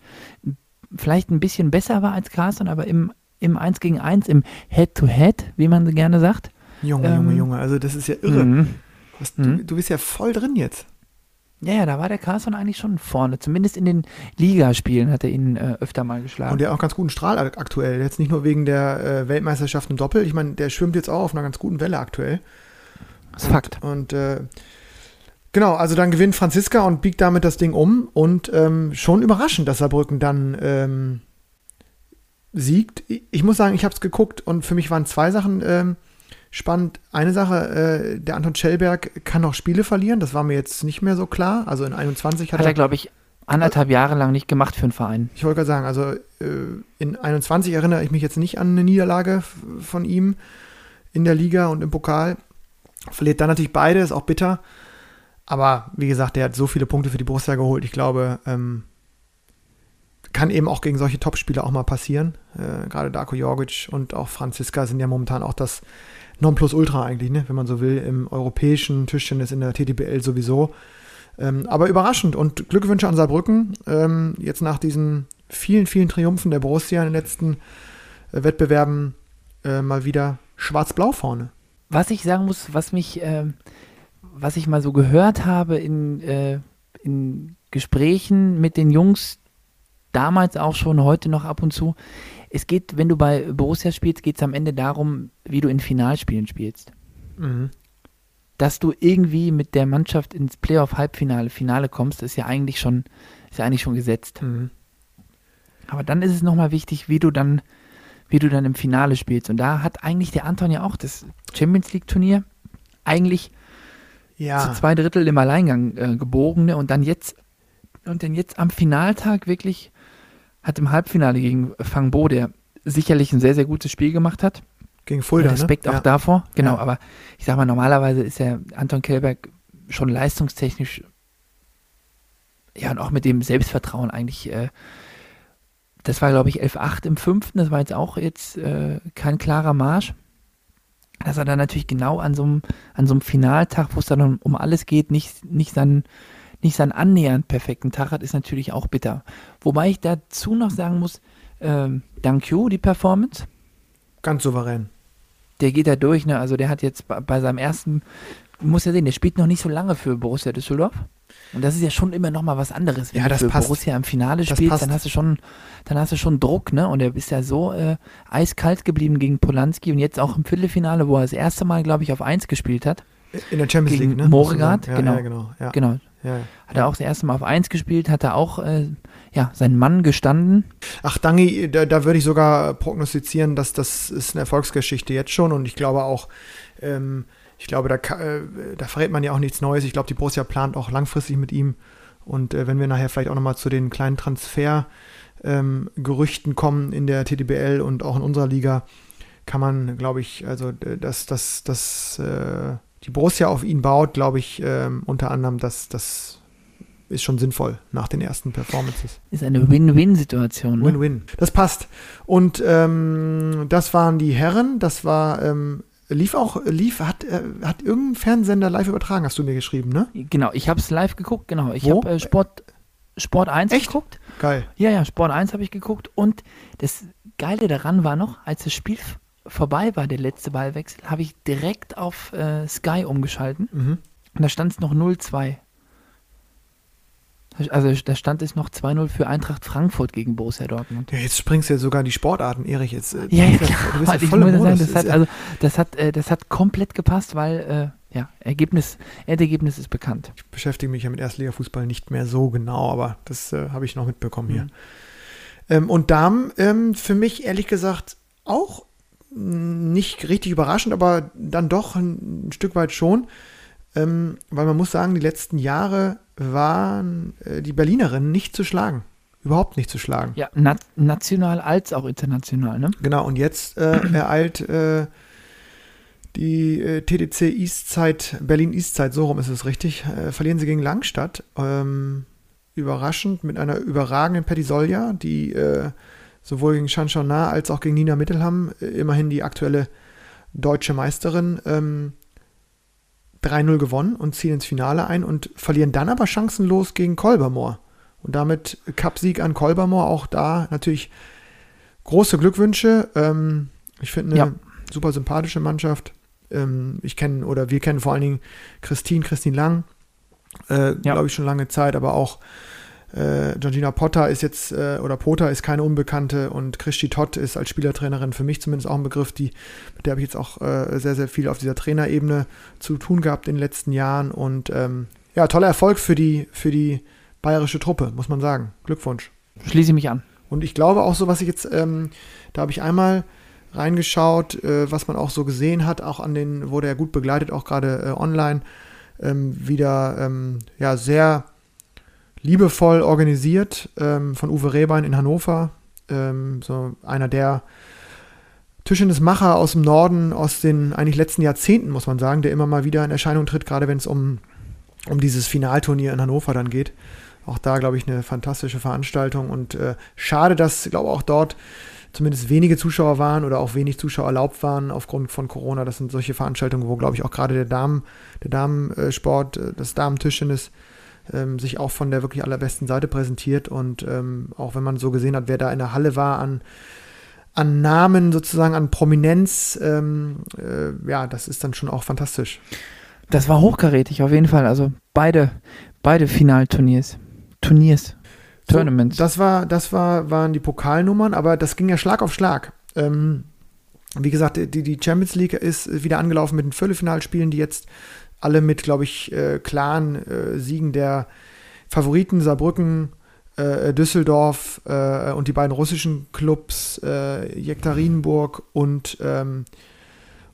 vielleicht ein bisschen besser war als Carlsson, aber im, im 1 gegen 1, im Head-to-Head, -Head, wie man so gerne sagt. Junge, ähm, Junge, Junge, also das ist ja irre. Mhm. Was, du, mhm. du bist ja voll drin jetzt. Ja, ja, da war der Carlson eigentlich schon vorne. Zumindest in den Ligaspielen hat er ihn äh, öfter mal geschlagen. Und der hat auch ganz guten Strahl aktuell. Jetzt nicht nur wegen der äh, Weltmeisterschaft im Doppel. Ich meine, der schwimmt jetzt auch auf einer ganz guten Welle aktuell. Das ist und, Fakt. Und äh, genau, also dann gewinnt Franziska und biegt damit das Ding um. Und ähm, schon überraschend, dass Saarbrücken dann ähm, siegt. Ich muss sagen, ich habe es geguckt und für mich waren zwei Sachen ähm, spannend. Eine Sache, äh, der Anton Schellberg kann noch Spiele verlieren. Das war mir jetzt nicht mehr so klar. Also in 21 hat, hat er, er glaube ich, anderthalb Jahre lang nicht gemacht für einen Verein. Ich wollte gerade sagen, also äh, in 21 erinnere ich mich jetzt nicht an eine Niederlage von ihm in der Liga und im Pokal. Verliert dann natürlich beide, ist auch bitter. Aber wie gesagt, der hat so viele Punkte für die Borussia geholt. Ich glaube, ähm, kann eben auch gegen solche Topspieler auch mal passieren. Äh, Gerade Darko Jorgic und auch Franziska sind ja momentan auch das Nonplusultra eigentlich, ne? wenn man so will, im europäischen Tischtennis in der TTBL sowieso. Ähm, aber überraschend und Glückwünsche an Saarbrücken. Ähm, jetzt nach diesen vielen, vielen Triumphen der Borussia in den letzten äh, Wettbewerben äh, mal wieder schwarz-blau vorne. Was ich sagen muss, was mich, äh, was ich mal so gehört habe in, äh, in Gesprächen mit den Jungs, damals auch schon, heute noch ab und zu, es geht, wenn du bei Borussia spielst, geht es am Ende darum, wie du in Finalspielen spielst. Mhm. Dass du irgendwie mit der Mannschaft ins Playoff-Halbfinale, Finale kommst, ist ja eigentlich schon, ist ja eigentlich schon gesetzt. Mhm. Aber dann ist es nochmal wichtig, wie du dann, wie du dann im Finale spielst. Und da hat eigentlich der Anton ja auch das Champions League-Turnier eigentlich ja. zu zwei Drittel im Alleingang äh, gebogen ne? und dann jetzt und dann jetzt am Finaltag wirklich hat im Halbfinale gegen Fangbo, der sicherlich ein sehr, sehr gutes Spiel gemacht hat. Gegen Fulda, ne? Respekt ne? auch ja. davor. Genau, ja. aber ich sag mal, normalerweise ist ja Anton Kellberg schon leistungstechnisch ja und auch mit dem Selbstvertrauen eigentlich äh, das war, glaube ich, 11-8 im fünften. Das war jetzt auch jetzt äh, kein klarer Marsch. Dass er dann natürlich genau an so einem, an so einem Finaltag, wo es dann um, um alles geht, nicht, nicht seinen nicht seinen annähernd perfekten Tag hat, ist natürlich auch bitter. Wobei ich dazu noch sagen muss, äh, Dankyo, die Performance. Ganz souverän. Der geht da durch, ne? Also der hat jetzt bei, bei seinem ersten, muss ja sehen, der spielt noch nicht so lange für Borussia Düsseldorf. Und das ist ja schon immer noch mal was anderes, wenn ja, du für passt. Borussia im Finale spielst, dann hast du schon, dann hast du schon Druck, ne? Und er ist ja so äh, eiskalt geblieben gegen Polanski und jetzt auch im Viertelfinale, wo er das erste Mal, glaube ich, auf 1 gespielt hat. In der Champions gegen League, ne? Moregard, ja, genau. Ja, genau, ja. genau. Ja, hat er auch das erste Mal auf 1 gespielt, hat er auch äh, ja, seinen Mann gestanden. Ach, Dangi, da, da würde ich sogar prognostizieren, dass das ist eine Erfolgsgeschichte jetzt schon und ich glaube auch, ähm, ich glaube, da, äh, da verrät man ja auch nichts Neues. Ich glaube, die Borussia plant auch langfristig mit ihm und äh, wenn wir nachher vielleicht auch nochmal zu den kleinen Transfergerüchten ähm, kommen in der TTBL und auch in unserer Liga, kann man, glaube ich, also dass das, das, äh, die Borussia auf ihn baut, glaube ich, ähm, unter anderem, dass das ist schon sinnvoll nach den ersten Performances. Ist eine Win-Win-Situation. Ne? Win-Win. Das passt. Und ähm, das waren die Herren. Das war ähm, lief auch lief hat äh, hat irgendein Fernsehsender live übertragen. Hast du mir geschrieben, ne? Genau. Ich habe es live geguckt. Genau. Ich habe äh, Sport Sport 1 Echt? geguckt. Geil. Ja, ja. Sport 1 habe ich geguckt. Und das Geile daran war noch, als das Spiel vorbei war, der letzte Ballwechsel, habe ich direkt auf äh, Sky umgeschalten. Mhm. Und da stand es noch 0-2. Also da stand es noch 2-0 für Eintracht Frankfurt gegen Borussia Dortmund. Ja, jetzt springst du ja sogar in die Sportarten, Erich. Jetzt, äh, ja, ja, klar. Du bist ja voll Modus. Sagen, das, hat, also, das, hat, äh, das hat komplett gepasst, weil äh, ja, Ergebnis, Endergebnis ist bekannt. Ich beschäftige mich ja mit Erstliga-Fußball nicht mehr so genau, aber das äh, habe ich noch mitbekommen mhm. hier. Ähm, und Damen, ähm, für mich ehrlich gesagt auch nicht richtig überraschend, aber dann doch ein, ein Stück weit schon. Ähm, weil man muss sagen, die letzten Jahre waren äh, die Berlinerinnen nicht zu schlagen. Überhaupt nicht zu schlagen. Ja, na national als auch international, ne? Genau, und jetzt äh, ereilt äh, die äh, TDC Eastzeit, Berlin Eastzeit, so rum ist es richtig, äh, verlieren sie gegen Langstadt. Ähm, überraschend mit einer überragenden Petisolja, die äh, sowohl gegen Shanshana als auch gegen Nina Mittelham, äh, immerhin die aktuelle deutsche Meisterin, ähm, 3-0 gewonnen und ziehen ins Finale ein und verlieren dann aber chancenlos gegen Kolbermoor. Und damit Cupsieg an Kolbermoor, auch da natürlich große Glückwünsche. Ähm, ich finde eine ja. super sympathische Mannschaft. Ähm, ich kenne oder wir kennen vor allen Dingen Christine, Christine Lang, äh, ja. glaube ich schon lange Zeit, aber auch äh, Georgina Potter ist jetzt, äh, oder Potter ist keine Unbekannte und Christi Todd ist als Spielertrainerin für mich zumindest auch ein Begriff, die, mit der habe ich jetzt auch äh, sehr, sehr viel auf dieser Trainerebene zu tun gehabt in den letzten Jahren und ähm, ja, toller Erfolg für die, für die bayerische Truppe, muss man sagen. Glückwunsch. Schließe mich an. Und ich glaube auch so, was ich jetzt, ähm, da habe ich einmal reingeschaut, äh, was man auch so gesehen hat, auch an den, wurde er gut begleitet, auch gerade äh, online, ähm, wieder ähm, ja, sehr liebevoll organisiert ähm, von Uwe Rehbein in Hannover. Ähm, so einer der Tischtennismacher aus dem Norden, aus den eigentlich letzten Jahrzehnten, muss man sagen, der immer mal wieder in Erscheinung tritt, gerade wenn es um, um dieses Finalturnier in Hannover dann geht. Auch da, glaube ich, eine fantastische Veranstaltung und äh, schade, dass, glaube auch dort zumindest wenige Zuschauer waren oder auch wenig Zuschauer erlaubt waren aufgrund von Corona. Das sind solche Veranstaltungen, wo, glaube ich, auch gerade der Damen, der Damensport, äh, das Damentischtennis ähm, sich auch von der wirklich allerbesten Seite präsentiert. Und ähm, auch wenn man so gesehen hat, wer da in der Halle war an, an Namen sozusagen, an Prominenz, ähm, äh, ja, das ist dann schon auch fantastisch. Das war hochkarätig, auf jeden Fall. Also beide, beide Finalturniers. Turniers. Tournaments. So, das war, das war, waren die Pokalnummern, aber das ging ja Schlag auf Schlag. Ähm, wie gesagt, die, die Champions League ist wieder angelaufen mit den Viertelfinalspielen, die jetzt alle mit, glaube ich, äh, klaren äh, Siegen der Favoriten Saarbrücken, äh, Düsseldorf äh, und die beiden russischen Clubs äh, Jektarinenburg und ähm,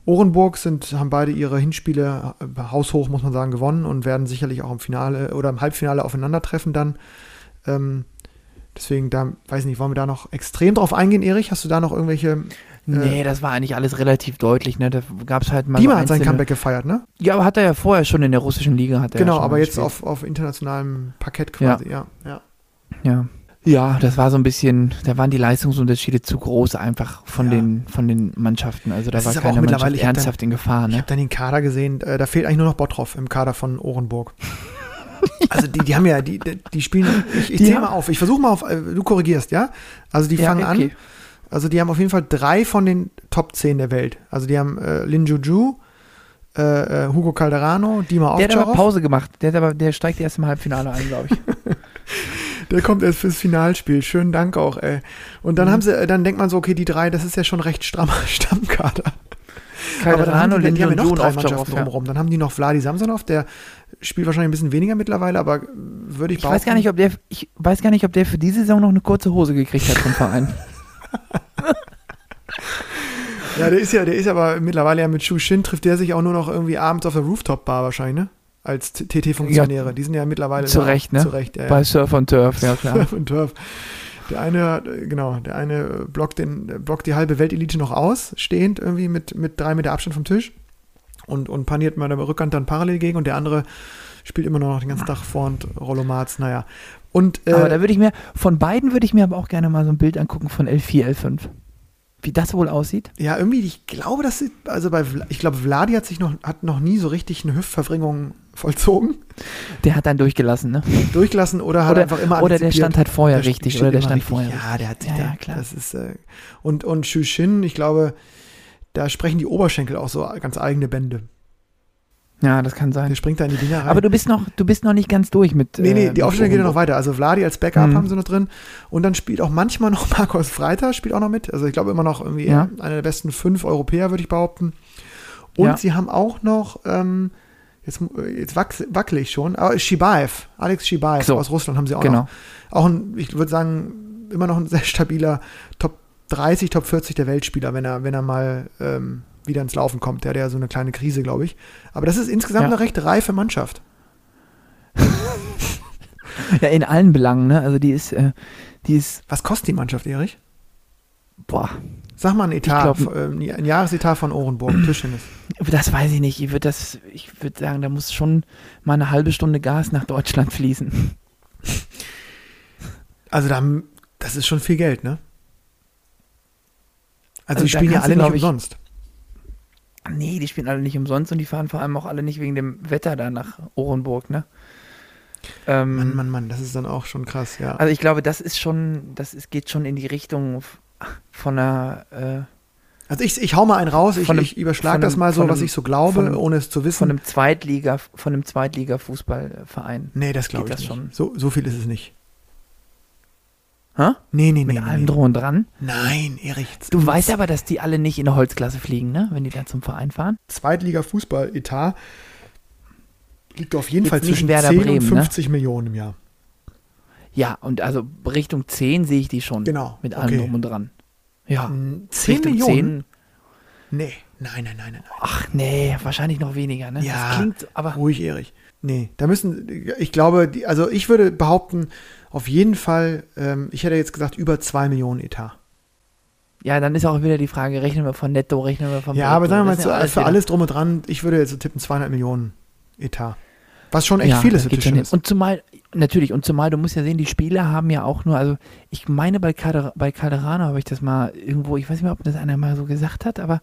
Orenburg sind, haben beide ihre Hinspiele äh, haushoch, muss man sagen, gewonnen und werden sicherlich auch im Finale oder im Halbfinale aufeinandertreffen dann. Ähm, deswegen, da weiß ich nicht, wollen wir da noch extrem drauf eingehen, Erich? Hast du da noch irgendwelche. Äh, nee, das war eigentlich alles relativ deutlich, ne? Da gab es halt mal. Dima so hat sein Comeback gefeiert, ne? Ja, aber hat er ja vorher schon in der russischen Liga. Hat er genau, ja aber jetzt auf, auf internationalem Parkett quasi, ja. ja. ja. ja. Ja, das war so ein bisschen, da waren die Leistungsunterschiede zu groß einfach von, ja. den, von den Mannschaften. Also da das war keine Mannschaft ernsthaft dann, in Gefahr. Ne? Ich habe dann den Kader gesehen, äh, da fehlt eigentlich nur noch Bottroff im Kader von Ohrenburg. Also die, die haben ja, die, die spielen, ich, ich zähle mal auf, ich versuche mal auf, äh, du korrigierst, ja? Also die ja, fangen okay. an, also die haben auf jeden Fall drei von den Top 10 der Welt. Also die haben äh, Lin Juju, äh, äh, Hugo Calderano, Dima Der hat aber Pause gemacht, der, aber, der steigt erst im Halbfinale ein, glaube ich. der kommt erst fürs Finalspiel. Schönen Dank auch, ey. Und dann mhm. haben sie, dann denkt man so, okay, die drei, das ist ja schon recht strammer Stammkader. Aber dann haben die, die haben ja noch drei Mannschaften drumherum. Dann haben die noch Vladi Samsonov, der spielt wahrscheinlich ein bisschen weniger mittlerweile, aber würde ich, ich weiß gar nicht, ob der, Ich weiß gar nicht, ob der für diese Saison noch eine kurze Hose gekriegt hat vom Verein. ja, der ist ja, der ist aber mittlerweile ja mit Shu Shin trifft der sich auch nur noch irgendwie abends auf der Rooftop-Bar wahrscheinlich, ne? Als TT-Funktionäre. Ja, die sind ja mittlerweile zu Recht, ne? Zu Recht, ja, Bei Surf und Turf, ja klar. Surf und Turf. Der eine, genau, der eine blockt, den, blockt die halbe Weltelite noch aus, stehend irgendwie mit, mit drei Meter Abstand vom Tisch und, und paniert mal der Rückhand dann parallel gegen und der andere spielt immer noch den ganzen Tag vor und Rollomarz, naja. Und, äh, aber da würde ich mir, von beiden würde ich mir aber auch gerne mal so ein Bild angucken von L4, L5 wie das wohl aussieht? Ja, irgendwie, ich glaube, das sieht, also bei, ich glaube, Vladi hat sich noch, hat noch nie so richtig eine Hüftverbringung vollzogen. Der hat dann durchgelassen, ne? Durchgelassen oder hat oder, einfach immer Oder der stand halt vorher der richtig, oder der stand richtig. vorher Ja, der hat sich ja, da, ja, klar. Das ist, äh, und, und Shushin, ich glaube, da sprechen die Oberschenkel auch so ganz eigene Bände. Ja, das kann sein. Der springt da in die Dinger rein. Aber du bist noch, du bist noch nicht ganz durch mit. Nee, nee, äh, die Aufstellung geht ja noch weiter. Also Vladi als Backup mhm. haben sie noch drin. Und dann spielt auch manchmal noch Markus Freiter, spielt auch noch mit. Also ich glaube immer noch irgendwie ja. einer der besten fünf Europäer, würde ich behaupten. Und ja. sie haben auch noch, ähm, jetzt, jetzt wackel ich schon, aber Shibaev, Alex Shibaev so. aus Russland haben sie auch genau. noch. Auch ein, ich würde sagen, immer noch ein sehr stabiler Top 30, Top 40 der Weltspieler, wenn er, wenn er mal ähm, wieder ins Laufen kommt. Der hat ja so eine kleine Krise, glaube ich. Aber das ist insgesamt ja. eine recht reife Mannschaft. ja, in allen Belangen, ne? Also die ist, äh, die ist. Was kostet die Mannschaft, Erich? Boah. Sag mal ein Etat, glaub, äh, ein Jahresetat von Ohrenburg, Tischtennis. Das weiß ich nicht. Ich würde das, ich würde sagen, da muss schon mal eine halbe Stunde Gas nach Deutschland fließen. Also da, das ist schon viel Geld, ne? Also, also die spielen ja alle nicht umsonst. Nee, die spielen alle nicht umsonst und die fahren vor allem auch alle nicht wegen dem Wetter da nach Orenburg, ne? Ähm, Mann, Mann, Mann, das ist dann auch schon krass, ja. Also ich glaube, das ist schon, das ist, geht schon in die Richtung von einer äh, also ich, ich hau mal einen raus, ich, einem, ich überschlage das mal so, einem, was ich so glaube, einem, ohne es zu wissen. Von einem Zweitliga, von einem Zweitliga-Fußballverein. Nee, das glaube ich das nicht. Schon. So, so viel ist es nicht. Hä? Nee, nee, nee. Mit allem nee. und dran? Nein, Erich. Du weißt aber, dass die alle nicht in der Holzklasse fliegen, ne? Wenn die da zum Verein fahren. Zweitliga-Fußball-Etat liegt auf jeden Jetzt Fall zwischen Werder 10 Bremen, und 50 ne? Millionen im Jahr. Ja, und also Richtung 10 sehe ich die schon. Genau. Mit allem okay. drum und dran. Ja. 10 Richtung Millionen? 10. Nee, nein, nein, nein, nein. Ach nee, wahrscheinlich noch weniger, ne? Ja, das klingt aber. Ruhig, Erich. Nee, da müssen, ich glaube, die, also ich würde behaupten, auf jeden Fall, ähm, ich hätte jetzt gesagt, über 2 Millionen Etat. Ja, dann ist auch wieder die Frage, rechnen wir von Netto, rechnen wir von Ja, Netto. aber sagen wir mal, so, alles für alles drum und dran, ich würde jetzt so tippen 200 Millionen Etat. Was schon echt ja, viel ist ist. Und zumal, natürlich, und zumal, du musst ja sehen, die Spieler haben ja auch nur, also ich meine, bei, Calder, bei Calderano habe ich das mal irgendwo, ich weiß nicht mehr, ob das einer mal so gesagt hat, aber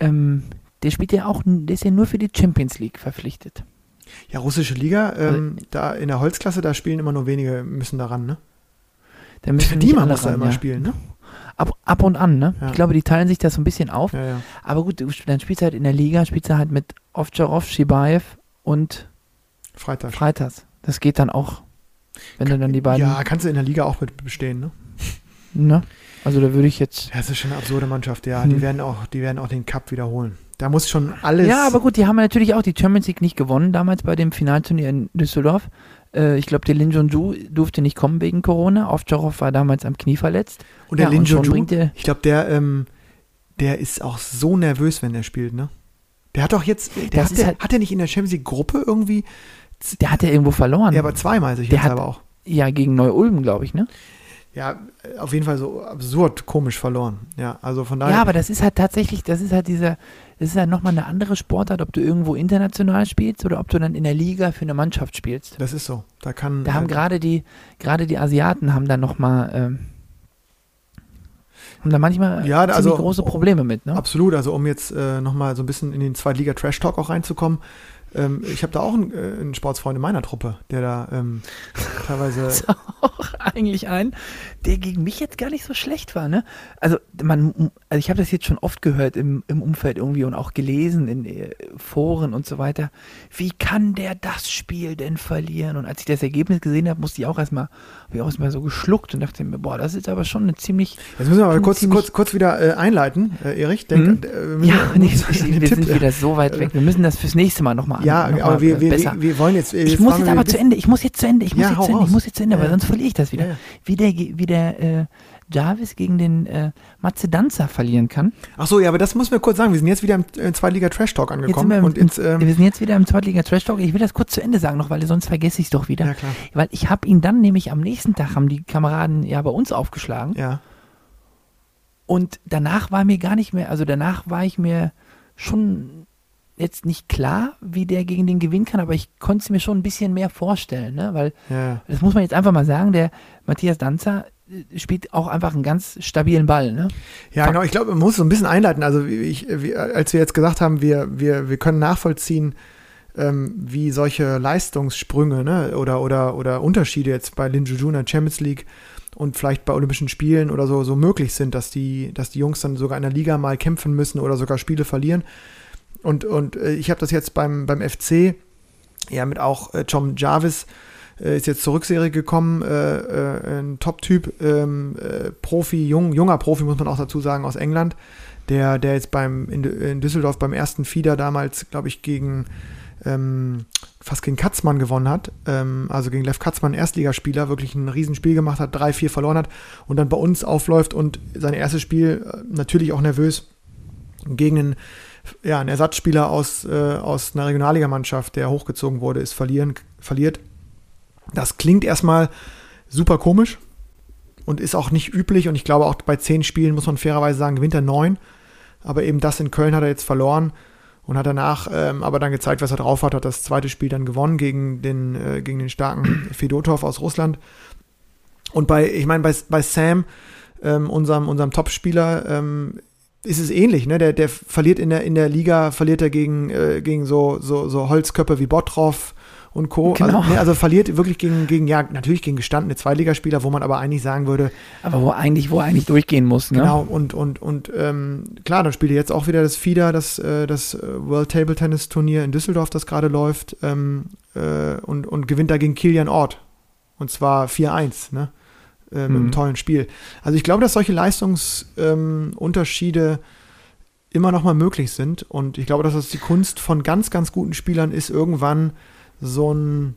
ähm, der spielt ja auch, der ist ja nur für die Champions League verpflichtet. Ja, russische Liga, ähm, da in der Holzklasse, da spielen immer nur wenige, müssen daran, ne? Da müssen die muss da immer ja. spielen, ne? ab, ab und an, ne? Ja. Ich glaube, die teilen sich das so ein bisschen auf. Ja, ja. Aber gut, dann spielst du halt in der Liga, spielst du halt mit Ovtcharov, Shibaev und Freitags. Freitags. Das geht dann auch, wenn du dann die beiden. Ja, kannst du in der Liga auch mit bestehen, ne? Ne? Also da würde ich jetzt. Das ist schon eine absurde Mannschaft, ja. Hm. Die, werden auch, die werden auch den Cup wiederholen. Da muss schon alles. Ja, aber gut, die haben natürlich auch die Champions League nicht gewonnen, damals bei dem Finalturnier in Düsseldorf. Äh, ich glaube, der Lin Junju durfte nicht kommen wegen Corona. Ovtcharov war damals am Knie verletzt. Und der ja, Lin Junju, ich glaube, der, ähm, der ist auch so nervös, wenn er spielt, ne? Der hat doch jetzt, der hat, der, halt, hat er nicht in der Champions League Gruppe irgendwie. Der hat ja irgendwo verloren. Ja, aber zweimal sich der hat, aber auch. Ja, gegen Neu-Ulm, glaube ich, ne? Ja, auf jeden Fall so absurd komisch verloren. Ja, also von daher. Ja, aber das ist halt tatsächlich, das ist halt dieser, das ist halt nochmal eine andere Sportart, ob du irgendwo international spielst oder ob du dann in der Liga für eine Mannschaft spielst. Das ist so. Da kann. Da haben äh, gerade die, gerade die Asiaten haben da nochmal, ähm, haben da manchmal ja, also, große Probleme mit, ne? Absolut, also um jetzt äh, nochmal so ein bisschen in den Zweitliga-Trash-Talk auch reinzukommen, ähm, ich habe da auch einen, äh, einen, Sportsfreund in meiner Truppe, der da ähm, teilweise. ist auch eigentlich ein, der gegen mich jetzt gar nicht so schlecht war, ne? Also man, also ich habe das jetzt schon oft gehört im, im Umfeld irgendwie und auch gelesen in äh, Foren und so weiter. Wie kann der das Spiel denn verlieren? Und als ich das Ergebnis gesehen habe, musste ich auch erstmal, habe ich auch erstmal so geschluckt und dachte mir, boah, das ist aber schon eine ziemlich. Jetzt müssen wir aber kurz, kurz, kurz wieder äh, einleiten, äh, Erich. Denk, mhm. ja, nee, wir, wir sind wieder so weit weg. Wir müssen das fürs nächste Mal nochmal ja, noch aber wir, wir, wir, wollen jetzt. jetzt ich muss jetzt aber zu Ende, ich muss jetzt zu Ende, ich muss ja, jetzt zu Ende, ich muss jetzt zu Ende, ja. weil sonst verliere ich das wieder. Ja. Wie der, wie der äh, Jarvis gegen den äh, Matze Danzer verlieren kann. Ach so, ja, aber das muss wir kurz sagen. Wir sind jetzt wieder im äh, Zweitliga Trash Talk angekommen. Wir, und ins, ähm wir sind jetzt wieder im Zweitliga Trash Talk. Ich will das kurz zu Ende sagen noch, weil sonst vergesse ich es doch wieder. Ja, klar. Weil ich habe ihn dann nämlich am nächsten Tag, haben die Kameraden ja bei uns aufgeschlagen. Ja. Und danach war mir gar nicht mehr, also danach war ich mir schon jetzt nicht klar, wie der gegen den gewinnen kann, aber ich konnte es mir schon ein bisschen mehr vorstellen, ne? weil ja. das muss man jetzt einfach mal sagen, der Matthias Danzer äh, spielt auch einfach einen ganz stabilen Ball. Ne? Ja, genau, ich glaube, man muss so ein bisschen einleiten. Also ich, wie, als wir jetzt gesagt haben, wir, wir, wir können nachvollziehen, ähm, wie solche Leistungssprünge ne? oder, oder, oder Unterschiede jetzt bei Lin Juju in der Champions League und vielleicht bei Olympischen Spielen oder so, so möglich sind, dass die, dass die Jungs dann sogar in der Liga mal kämpfen müssen oder sogar Spiele verlieren. Und, und äh, ich habe das jetzt beim, beim FC, ja, mit auch äh, Tom Jarvis, äh, ist jetzt zur Rückserie gekommen, äh, äh, ein Top-Typ, ähm, äh, Profi, jung, junger Profi, muss man auch dazu sagen, aus England, der, der jetzt beim, in, in Düsseldorf beim ersten Fieder damals, glaube ich, gegen ähm, fast gegen Katzmann gewonnen hat, ähm, also gegen Lev Katzmann, Erstligaspieler, wirklich ein Riesenspiel gemacht hat, 3-4 verloren hat und dann bei uns aufläuft und sein erstes Spiel natürlich auch nervös gegen einen ja, ein Ersatzspieler aus, äh, aus einer Regionalligamannschaft, der hochgezogen wurde, ist verlieren, verliert. Das klingt erstmal super komisch und ist auch nicht üblich. Und ich glaube, auch bei zehn Spielen muss man fairerweise sagen, gewinnt er neun. Aber eben das in Köln hat er jetzt verloren und hat danach ähm, aber dann gezeigt, was er drauf hat. Hat das zweite Spiel dann gewonnen gegen den, äh, gegen den starken Fedotov aus Russland. Und bei, ich meine, bei, bei Sam, ähm, unserem, unserem Top-Spieler, ähm, ist es ähnlich, ne? Der, der verliert in der, in der Liga, verliert er gegen, äh, gegen so, so, so Holzköpfe wie Bottroff und Co. Genau. Also, ne, also verliert wirklich gegen, gegen, ja, natürlich gegen gestandene Zweitligaspieler, wo man aber eigentlich sagen würde. Aber wo eigentlich, wo eigentlich durchgehen muss, ne? Genau, und, und, und ähm, klar, dann spielt er jetzt auch wieder das FIDA, das, äh, das äh, World Table Tennis Turnier in Düsseldorf, das gerade läuft, ähm, äh, und, und gewinnt da gegen Kilian Ort. Und zwar 4-1, ne? Äh, mit mhm. einem tollen Spiel. Also ich glaube, dass solche Leistungsunterschiede ähm, immer noch mal möglich sind und ich glaube, dass das die Kunst von ganz, ganz guten Spielern ist, irgendwann so ein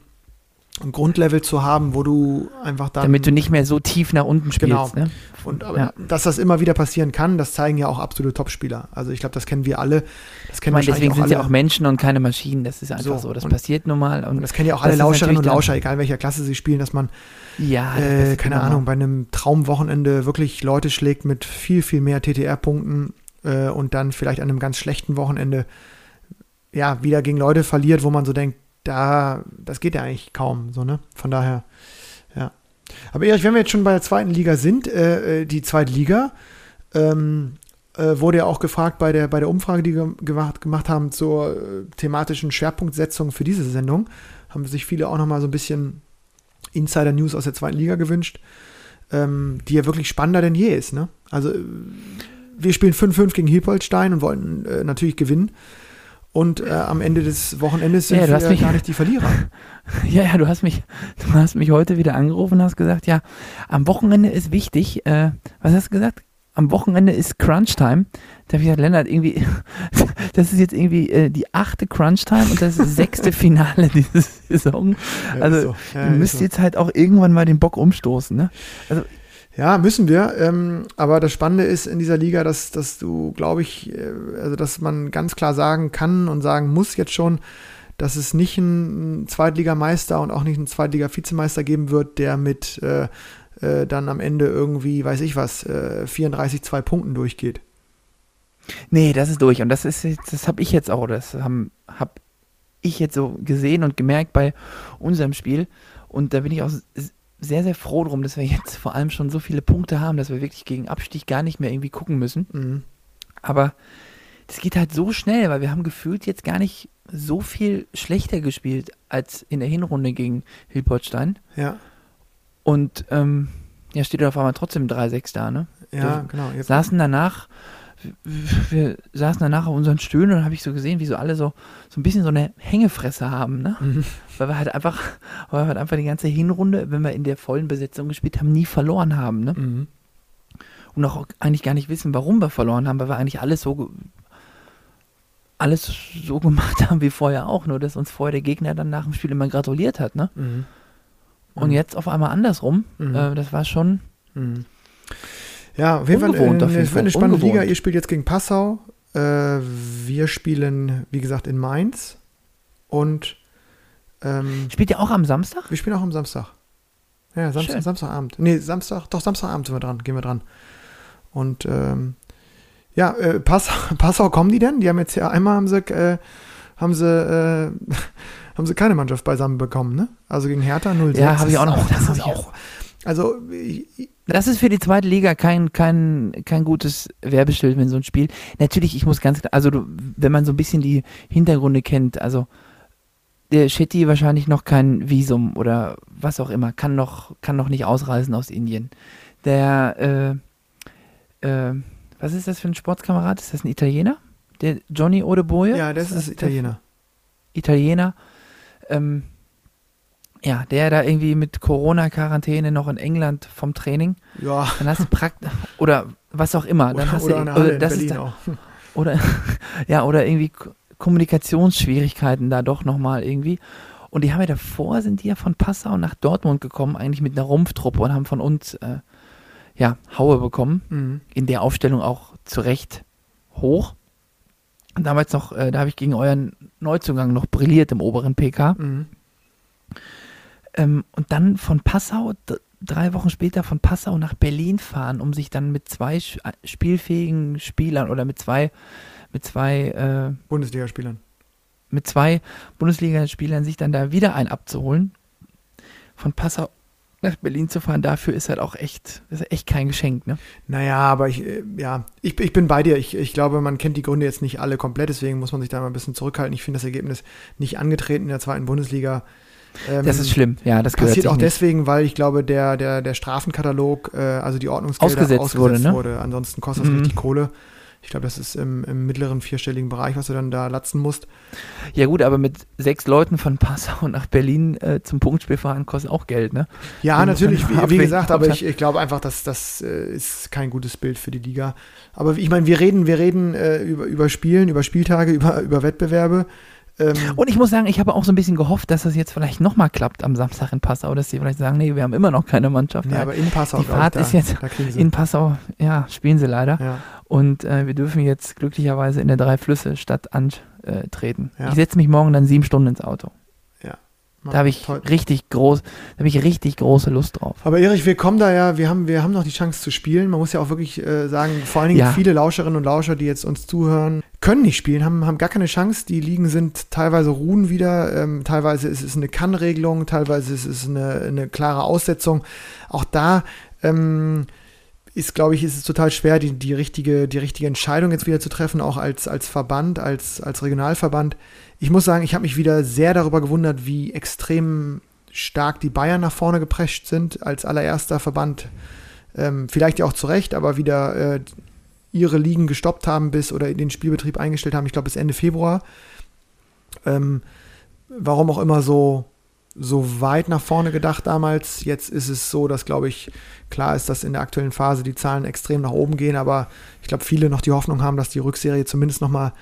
ein Grundlevel zu haben, wo du einfach dann. Damit du nicht mehr so tief nach unten spielst. Genau. Ne? Und ja. dass das immer wieder passieren kann, das zeigen ja auch absolute Topspieler. Also ich glaube, das kennen wir alle. Das kennen ich meine, deswegen sind sie auch Menschen und keine Maschinen. Das ist einfach so. so. Das passiert nun mal. Und, und das kennen ja auch alle Lauscherinnen und Lauscher, egal welcher Klasse sie spielen, dass man, ja, äh, keine Ahnung, bei einem Traumwochenende wirklich Leute schlägt mit viel, viel mehr TTR-Punkten äh, und dann vielleicht an einem ganz schlechten Wochenende ja, wieder gegen Leute verliert, wo man so denkt, da, das geht ja eigentlich kaum, so, ne? Von daher, ja. Aber Erich, wenn wir jetzt schon bei der zweiten Liga sind, äh, äh die zweite Liga, ähm, äh, wurde ja auch gefragt bei der, bei der Umfrage, die wir gemacht, gemacht haben zur äh, thematischen Schwerpunktsetzung für diese Sendung, haben sich viele auch nochmal so ein bisschen Insider-News aus der zweiten Liga gewünscht. ähm, die ja wirklich spannender denn je ist. Ne? Also wir spielen 5-5 gegen Hilpolstein und wollten äh, natürlich gewinnen. Und äh, am Ende des Wochenendes sind ja, wir mich, gar nicht die Verlierer. Ja, ja, du hast mich, du hast mich heute wieder angerufen und hast gesagt, ja, am Wochenende ist wichtig. Äh, was hast du gesagt? Am Wochenende ist Crunch Time. Da habe ich gesagt, Lennart, irgendwie, das ist jetzt irgendwie äh, die achte Crunch Time und das ist das sechste Finale diese Saison. Also, so. ja, du müsst so. jetzt halt auch irgendwann mal den Bock umstoßen, ne? Also, ja, müssen wir. Ähm, aber das Spannende ist in dieser Liga, dass, dass du, glaube ich, äh, also dass man ganz klar sagen kann und sagen muss jetzt schon, dass es nicht einen Zweitligameister und auch nicht einen Zweitliga-Vizemeister geben wird, der mit äh, äh, dann am Ende irgendwie, weiß ich was, äh, 34, zwei Punkten durchgeht. Nee, das ist durch. Und das ist das habe ich jetzt auch, das habe hab ich jetzt so gesehen und gemerkt bei unserem Spiel. Und da bin ich auch sehr, sehr froh drum, dass wir jetzt vor allem schon so viele Punkte haben, dass wir wirklich gegen Abstieg gar nicht mehr irgendwie gucken müssen. Mhm. Aber das geht halt so schnell, weil wir haben gefühlt jetzt gar nicht so viel schlechter gespielt als in der Hinrunde gegen Hilpoltstein. Ja. Und ähm, ja, steht auf einmal trotzdem 3-6 da, ne? Ja, wir genau. Jetzt saßen danach wir saßen danach auf unseren Stühlen und dann habe ich so gesehen, wie so alle so, so ein bisschen so eine Hängefresse haben, ne? Mhm. Weil wir halt einfach, weil wir halt einfach die ganze Hinrunde, wenn wir in der vollen Besetzung gespielt haben, nie verloren haben, ne? Mhm. Und auch eigentlich gar nicht wissen, warum wir verloren haben, weil wir eigentlich alles so alles so gemacht haben wie vorher auch, nur dass uns vorher der Gegner dann nach dem Spiel immer gratuliert hat, ne? Mhm. Und mhm. jetzt auf einmal andersrum. Mhm. Äh, das war schon. Ja, auf jeden Fall eine, eine spannende Ungewohnt. Liga. Ihr spielt jetzt gegen Passau. Äh, wir spielen, wie gesagt, in Mainz. Und ähm, Spielt ihr auch am Samstag? Wir spielen auch am Samstag. Ja, Samstag, Samstagabend. Nee, Samstag, doch Samstagabend sind wir dran, gehen wir dran. Und ähm, ja, äh, Passau, Passau kommen die denn? Die haben jetzt ja einmal haben sie, äh, haben sie, äh, haben sie keine Mannschaft beisammen bekommen, ne? Also gegen Hertha 0 Ja, habe ich auch noch. Das, ich auch. Also ich, das ist für die zweite Liga kein, kein, kein gutes Werbeschild, wenn so ein Spiel. Natürlich, ich muss ganz klar, also du, wenn man so ein bisschen die Hintergründe kennt, also der Shetty wahrscheinlich noch kein Visum oder was auch immer, kann noch, kann noch nicht ausreisen aus Indien. Der, äh, äh, was ist das für ein Sportskamerad? Ist das ein Italiener? Der Johnny Odeboye? Ja, das ist, ist Italiener. Italiener. Ähm, ja, der da irgendwie mit Corona-Quarantäne noch in England vom Training. Ja. Dann hast du Prakt oder was auch immer. Dann oder, hast oder du, oder das ist da, oder ja oder irgendwie Kommunikationsschwierigkeiten da doch nochmal irgendwie. Und die haben ja davor sind die ja von Passau nach Dortmund gekommen, eigentlich mit einer Rumpftruppe und haben von uns äh, ja Haue bekommen. Mhm. In der Aufstellung auch zu Recht hoch. Und damals noch, äh, da habe ich gegen euren Neuzugang noch brilliert im oberen PK. Mhm. Ähm, und dann von Passau, drei Wochen später von Passau nach Berlin fahren, um sich dann mit zwei äh, spielfähigen Spielern oder mit zwei, mit zwei äh, Bundesligaspielern. Mit zwei Bundesligaspielern sich dann da wieder ein abzuholen. Von Passau nach Berlin zu fahren, dafür ist halt auch echt, ist echt kein Geschenk, ne? Naja, aber ich, äh, ja, ich, ich bin bei dir. Ich, ich glaube, man kennt die Gründe jetzt nicht alle komplett, deswegen muss man sich da mal ein bisschen zurückhalten. Ich finde das Ergebnis nicht angetreten in der zweiten Bundesliga ähm, das ist schlimm, ja, das passiert auch nicht. deswegen, weil ich glaube, der, der, der Strafenkatalog, äh, also die Ordnungsgelder ausgesetzt, ausgesetzt wurde, ne? wurde. Ansonsten kostet das mhm. richtig Kohle. Ich glaube, das ist im, im, mittleren vierstelligen Bereich, was du dann da latzen musst. Ja gut, aber mit sechs Leuten von Passau nach Berlin äh, zum Punktspiel fahren kostet auch Geld, ne? Ja, Wenn natürlich, wie, wie, gesagt, aber ich, ich glaube einfach, dass das äh, ist kein gutes Bild für die Liga. Aber ich meine, wir reden, wir reden äh, über, über Spielen, über Spieltage, über, über Wettbewerbe. Ähm, und ich muss sagen, ich habe auch so ein bisschen gehofft, dass das jetzt vielleicht nochmal klappt am Samstag in Passau, dass sie vielleicht sagen, nee, wir haben immer noch keine Mannschaft. Ja, aber in Passau. Die Fahrt ich, da, ist jetzt in Passau, ja, spielen sie leider. Ja. Und äh, wir dürfen jetzt glücklicherweise in der Drei-Flüsse-Stadt antreten. Ja. Ich setze mich morgen dann sieben Stunden ins Auto. Da habe ich toll. richtig groß, da habe ich richtig große Lust drauf. Aber Erich, wir kommen da ja, wir haben, wir haben noch die Chance zu spielen. Man muss ja auch wirklich äh, sagen, vor allen Dingen ja. viele Lauscherinnen und Lauscher, die jetzt uns zuhören, können nicht spielen, haben, haben gar keine Chance. Die Ligen sind teilweise ruhen wieder, ähm, teilweise ist es eine Kann-Regelung, teilweise ist es eine, eine klare Aussetzung. Auch da ähm, ist, glaube ich, ist es total schwer, die, die, richtige, die richtige Entscheidung jetzt wieder zu treffen, auch als, als Verband, als, als Regionalverband ich muss sagen, ich habe mich wieder sehr darüber gewundert, wie extrem stark die Bayern nach vorne geprescht sind als allererster Verband ähm, vielleicht ja auch zu Recht, aber wieder äh, ihre Ligen gestoppt haben bis oder den Spielbetrieb eingestellt haben, ich glaube bis Ende Februar. Ähm, warum auch immer so, so weit nach vorne gedacht damals. Jetzt ist es so, dass, glaube ich, klar ist, dass in der aktuellen Phase die Zahlen extrem nach oben gehen, aber ich glaube, viele noch die Hoffnung haben, dass die Rückserie zumindest nochmal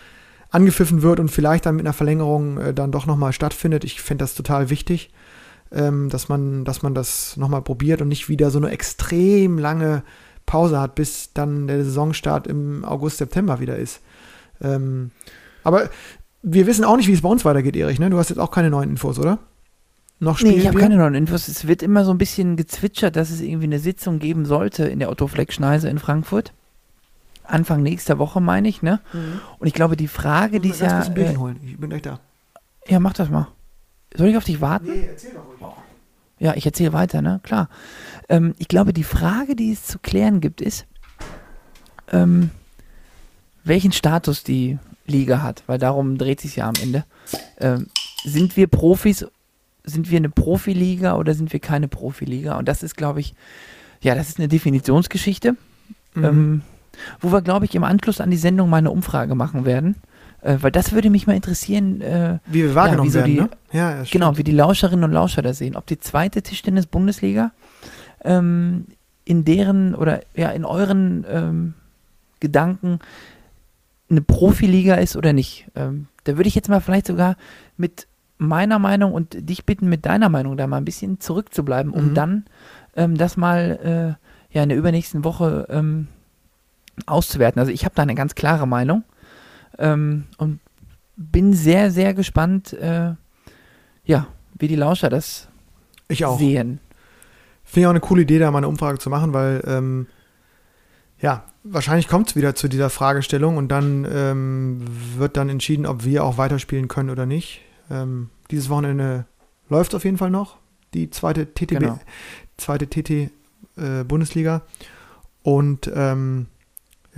angepfiffen wird und vielleicht dann mit einer Verlängerung äh, dann doch nochmal stattfindet. Ich finde das total wichtig, ähm, dass, man, dass man das nochmal probiert und nicht wieder so eine extrem lange Pause hat, bis dann der Saisonstart im August, September wieder ist. Ähm, aber wir wissen auch nicht, wie es bei uns weitergeht, Erich. Ne? Du hast jetzt auch keine neuen Infos, oder? Noch spielen Nee, ich habe keine neuen Infos. Es wird immer so ein bisschen gezwitschert, dass es irgendwie eine Sitzung geben sollte in der Otto Fleck Schneise in Frankfurt. Anfang nächster Woche, meine ich, ne? Mhm. Und ich glaube, die Frage, die ist ja. Ein äh, holen. Ich bin gleich da. Ja, mach das mal. Soll ich auf dich warten? Nee, erzähl doch ruhig. Ja, ich erzähle weiter, ne? Klar. Ähm, ich glaube, die Frage, die es zu klären gibt, ist, ähm, welchen Status die Liga hat, weil darum dreht sich ja am Ende. Ähm, sind wir Profis, sind wir eine Profiliga oder sind wir keine Profiliga? Und das ist, glaube ich, ja, das ist eine Definitionsgeschichte, mhm. ähm, wo wir, glaube ich, im Anschluss an die Sendung mal eine Umfrage machen werden. Äh, weil das würde mich mal interessieren, äh, wie wir wahrgenommen ja, wie so werden, die, ne? ja, ja, genau, wie die Lauscherinnen und Lauscher da sehen. Ob die zweite Tischtennis-Bundesliga ähm, in deren oder ja in euren ähm, Gedanken eine Profiliga ist oder nicht. Ähm, da würde ich jetzt mal vielleicht sogar mit meiner Meinung und dich bitten, mit deiner Meinung da mal ein bisschen zurückzubleiben, um mhm. dann ähm, das mal äh, ja in der übernächsten Woche ähm, auszuwerten. Also ich habe da eine ganz klare Meinung ähm, und bin sehr, sehr gespannt, äh, ja, wie die Lauscher das ich auch. sehen. Finde ich auch eine coole Idee, da mal eine Umfrage zu machen, weil ähm, ja, wahrscheinlich kommt es wieder zu dieser Fragestellung und dann ähm, wird dann entschieden, ob wir auch weiterspielen können oder nicht. Ähm, dieses Wochenende läuft auf jeden Fall noch, die zweite TTB, genau. zweite TT äh, Bundesliga. Und ähm,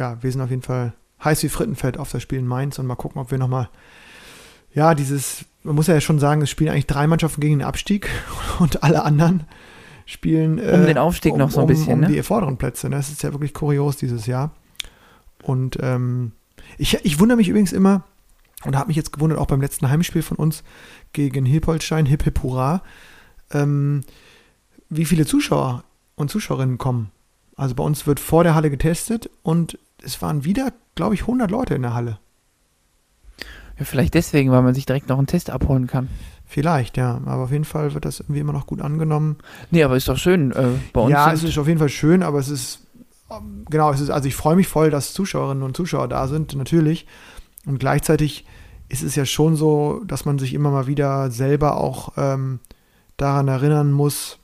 ja, wir sind auf jeden Fall heiß wie Frittenfett auf das Spiel in Mainz und mal gucken, ob wir nochmal, ja, dieses, man muss ja schon sagen, es spielen eigentlich drei Mannschaften gegen den Abstieg und alle anderen spielen. Um den äh, Aufstieg um, noch so ein bisschen, um, um ne? die vorderen Plätze. Ne? Das ist ja wirklich kurios dieses Jahr. Und ähm, ich, ich wundere mich übrigens immer, und habe mich jetzt gewundert, auch beim letzten Heimspiel von uns gegen Hippolstein, Hip Hip Hurra, ähm, wie viele Zuschauer und Zuschauerinnen kommen. Also bei uns wird vor der Halle getestet und es waren wieder, glaube ich, 100 Leute in der Halle. Ja, vielleicht deswegen, weil man sich direkt noch einen Test abholen kann. Vielleicht, ja. Aber auf jeden Fall wird das irgendwie immer noch gut angenommen. Nee, aber ist doch schön. Äh, bei uns ja, es ist auf jeden Fall schön, aber es ist, ähm, genau, es ist, also ich freue mich voll, dass Zuschauerinnen und Zuschauer da sind, natürlich. Und gleichzeitig ist es ja schon so, dass man sich immer mal wieder selber auch ähm, daran erinnern muss,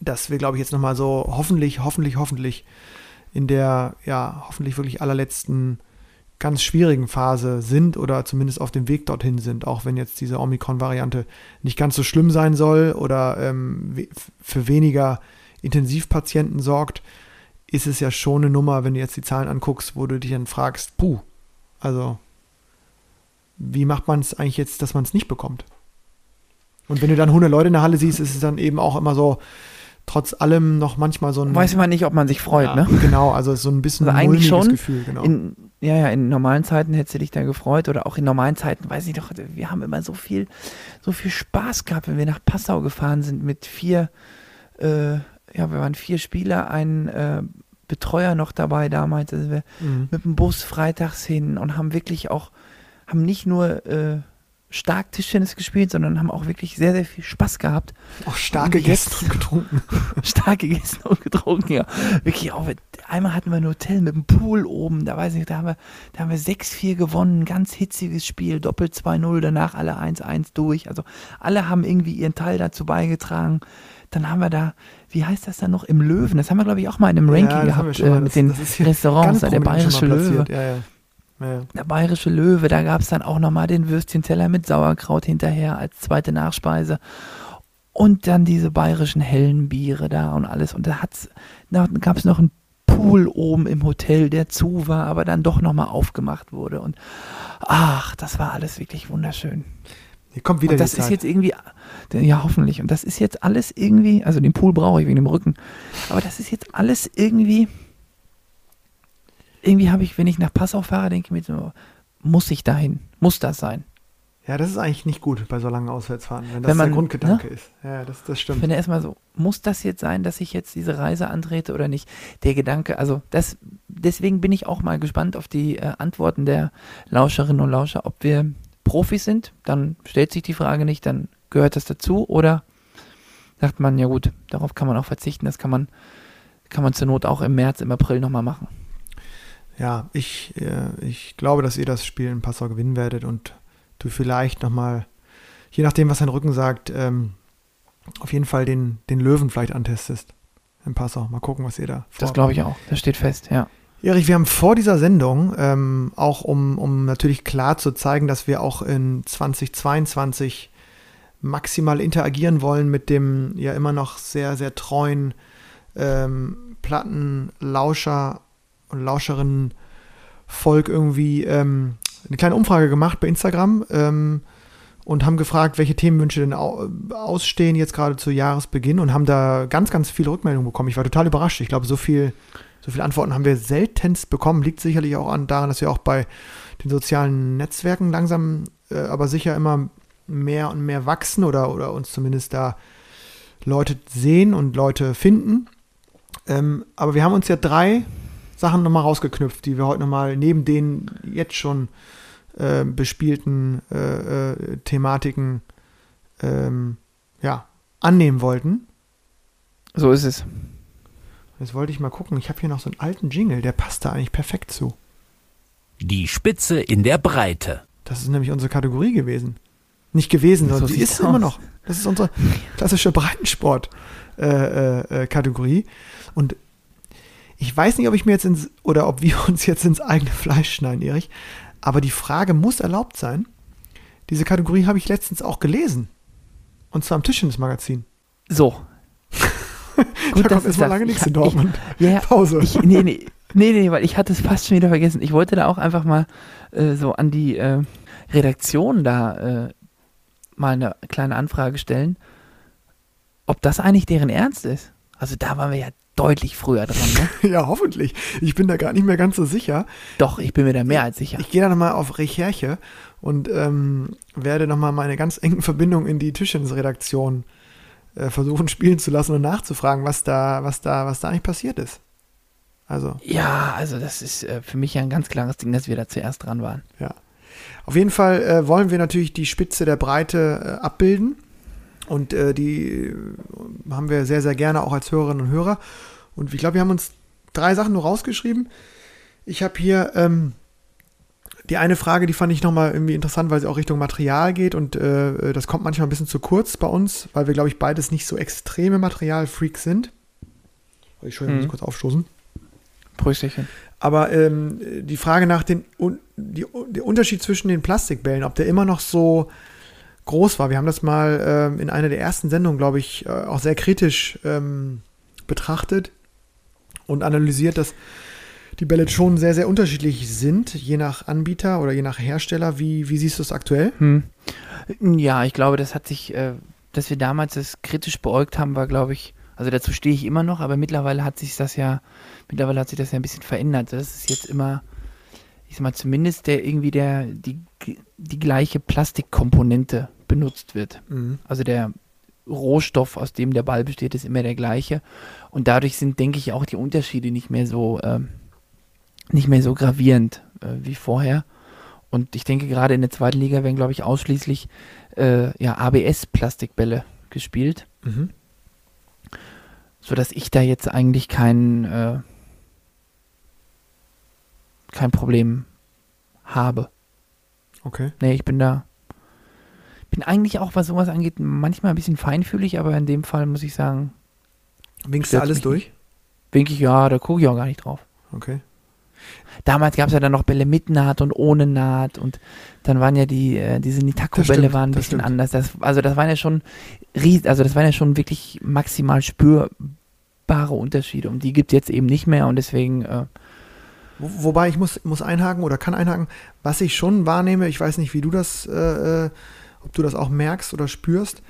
dass wir, glaube ich, jetzt nochmal so hoffentlich, hoffentlich, hoffentlich in der, ja, hoffentlich wirklich allerletzten ganz schwierigen Phase sind oder zumindest auf dem Weg dorthin sind, auch wenn jetzt diese Omikron-Variante nicht ganz so schlimm sein soll oder ähm, für weniger Intensivpatienten sorgt, ist es ja schon eine Nummer, wenn du jetzt die Zahlen anguckst, wo du dich dann fragst, puh, also wie macht man es eigentlich jetzt, dass man es nicht bekommt? Und wenn du dann 100 Leute in der Halle siehst, ist es dann eben auch immer so, trotz allem noch manchmal so ein. Weiß man nicht, ob man sich freut, ja, ne? Genau, also so ein bisschen also eigentlich schon Gefühl, genau. In, ja, ja, in normalen Zeiten hättest du dich da gefreut oder auch in normalen Zeiten, weiß ich doch, wir haben immer so viel, so viel Spaß gehabt, wenn wir nach Passau gefahren sind mit vier, äh, ja, wir waren vier Spieler, ein äh, Betreuer noch dabei damals, also wir mhm. mit dem Bus freitags hin und haben wirklich auch, haben nicht nur äh, stark Tischtennis gespielt, sondern haben auch wirklich sehr, sehr viel Spaß gehabt. Auch stark gegessen und getrunken. stark gegessen und getrunken, ja. Wirklich auch. Einmal hatten wir ein Hotel mit einem Pool oben, da weiß ich, da haben wir, da haben wir 6-4 gewonnen, ganz hitziges Spiel, Doppel 2-0, danach alle 1-1 durch. Also alle haben irgendwie ihren Teil dazu beigetragen. Dann haben wir da, wie heißt das dann noch, im Löwen, das haben wir glaube ich auch mal in einem Ranking ja, gehabt, äh, mit das, den das Restaurants, der bayerische Löwe. Ja, ja. Ja. Der bayerische Löwe, da gab es dann auch nochmal den Würstchenteller mit Sauerkraut hinterher als zweite Nachspeise. Und dann diese bayerischen hellen Biere da und alles. Und da, da gab es noch einen Pool oben im Hotel, der zu war, aber dann doch nochmal aufgemacht wurde. Und ach, das war alles wirklich wunderschön. Hier kommt wieder und das die Zeit. ist jetzt irgendwie, ja hoffentlich. Und das ist jetzt alles irgendwie, also den Pool brauche ich wegen dem Rücken. Aber das ist jetzt alles irgendwie, irgendwie habe ich, wenn ich nach Passau fahre, denke ich mir so, muss ich dahin? Muss das sein? Ja, das ist eigentlich nicht gut bei so langen Auswärtsfahrten, wenn das Wenn man- der Grundgedanke ne? ist. Ja, das, das Ich stimmt. finde erstmal so, muss das jetzt sein, dass ich jetzt diese Reise antrete oder nicht? Der Gedanke, also das, deswegen bin ich auch mal gespannt auf die äh, Antworten der Lauscherinnen und Lauscher, ob wir Profis sind, dann stellt sich die Frage nicht, dann gehört das dazu oder sagt man, ja gut, darauf kann man auch verzichten, das kann man, kann man zur Not auch im März, im April nochmal machen. Ja, ich, äh, ich glaube, dass ihr das Spiel in Passau gewinnen werdet und du vielleicht nochmal, je nachdem, was dein Rücken sagt, ähm, auf jeden Fall den, den Löwen vielleicht antestest in Passau. Mal gucken, was ihr da Das glaube ich auch, das steht fest, ja. Erich, wir haben vor dieser Sendung, ähm, auch um, um natürlich klar zu zeigen, dass wir auch in 2022 maximal interagieren wollen mit dem ja immer noch sehr, sehr treuen ähm, Plattenlauscher und Lauscherinnen Volk irgendwie ähm, eine kleine Umfrage gemacht bei Instagram ähm, und haben gefragt, welche Themenwünsche denn au ausstehen jetzt gerade zu Jahresbeginn und haben da ganz, ganz viele Rückmeldungen bekommen. Ich war total überrascht. Ich glaube, so viel so viele Antworten haben wir seltenst bekommen. Liegt sicherlich auch an, daran, dass wir auch bei den sozialen Netzwerken langsam, äh, aber sicher immer mehr und mehr wachsen oder, oder uns zumindest da Leute sehen und Leute finden. Ähm, aber wir haben uns ja drei Sachen nochmal rausgeknüpft, die wir heute nochmal neben den jetzt schon äh, bespielten äh, äh, Thematiken ähm, ja, annehmen wollten. So ist es. Jetzt wollte ich mal gucken. Ich habe hier noch so einen alten Jingle, der passt da eigentlich perfekt zu. Die Spitze in der Breite. Das ist nämlich unsere Kategorie gewesen. Nicht gewesen, So sondern sie sieht's ist aus. immer noch. Das ist unsere klassische Breitensport-Kategorie. Und ich weiß nicht, ob ich mir jetzt ins, oder ob wir uns jetzt ins eigene Fleisch schneiden, Erich. Aber die Frage muss erlaubt sein. Diese Kategorie habe ich letztens auch gelesen. Und zwar im Tischtennis-Magazin. So. da kommt ist jetzt mal das. lange Ich nichts in Dortmund. Ich, ja, Pause. Ich, nee, nee, nee, nee, weil ich hatte es fast schon wieder vergessen. Ich wollte da auch einfach mal äh, so an die äh, Redaktion da äh, mal eine kleine Anfrage stellen, ob das eigentlich deren Ernst ist. Also da waren wir ja deutlich früher dran. Ne? ja, hoffentlich. Ich bin da gar nicht mehr ganz so sicher. Doch, ich bin mir da mehr als sicher. Ich gehe da nochmal auf Recherche und ähm, werde nochmal meine ganz engen Verbindungen in die Tischtennis-Redaktion äh, versuchen spielen zu lassen und nachzufragen, was da, was da, was da eigentlich passiert ist. Also, Ja, also das ist äh, für mich ja ein ganz klares Ding, dass wir da zuerst dran waren. ja. Auf jeden Fall äh, wollen wir natürlich die Spitze der Breite äh, abbilden. Und äh, die äh, haben wir sehr, sehr gerne auch als Hörerinnen und Hörer. Und ich glaube, wir haben uns drei Sachen nur rausgeschrieben. Ich habe hier ähm, die eine Frage, die fand ich nochmal irgendwie interessant, weil sie auch Richtung Material geht. Und äh, das kommt manchmal ein bisschen zu kurz bei uns, weil wir, glaube ich, beides nicht so extreme Materialfreaks sind. Oh, Entschuldigung, muss Mhm. ich kurz aufstoßen. Prösterchen. Aber ähm, die Frage nach den un, die, der Unterschied zwischen den Plastikbällen, ob der immer noch so groß war. Wir haben das mal ähm, in einer der ersten Sendungen, glaube ich, äh, auch sehr kritisch ähm, betrachtet und analysiert, dass die Bälle schon sehr, sehr unterschiedlich sind, je nach Anbieter oder je nach Hersteller. Wie, wie siehst du es aktuell? Hm. Ja, ich glaube, das hat sich, äh, dass wir damals das kritisch beäugt haben, war, glaube ich, also dazu stehe ich immer noch, aber mittlerweile hat sich das ja, mittlerweile hat sich das ja ein bisschen verändert. Das ist jetzt immer, ich sag mal, zumindest der irgendwie der, die, die gleiche Plastikkomponente benutzt wird. Mhm. Also der Rohstoff, aus dem der Ball besteht, ist immer der gleiche. Und dadurch sind, denke ich, auch die Unterschiede nicht mehr so, ähm, nicht mehr so gravierend äh, wie vorher. Und ich denke, gerade in der zweiten Liga werden, glaube ich, ausschließlich äh, ja, ABS-Plastikbälle gespielt, Mhm. sodass ich da jetzt eigentlich kein, äh, kein Problem habe. Okay. Nee, ich bin da, bin eigentlich auch, was sowas angeht, manchmal ein bisschen feinfühlig, aber in dem Fall muss ich sagen, Winkst du alles durch? winke ich, ja, da gucke ich auch gar nicht drauf. Okay. Damals gab es ja dann noch Bälle mit Naht und ohne Naht und dann waren ja die, äh, diese stimmt, waren ein bisschen anders. Das, also das waren ja schon also das waren ja schon wirklich maximal spürbare Unterschiede und die gibt es jetzt eben nicht mehr und deswegen, äh, Wo, wobei ich muss, muss einhaken oder kann einhaken, was ich schon wahrnehme, ich weiß nicht, wie du das äh, äh, ob du das auch merkst oder spürst.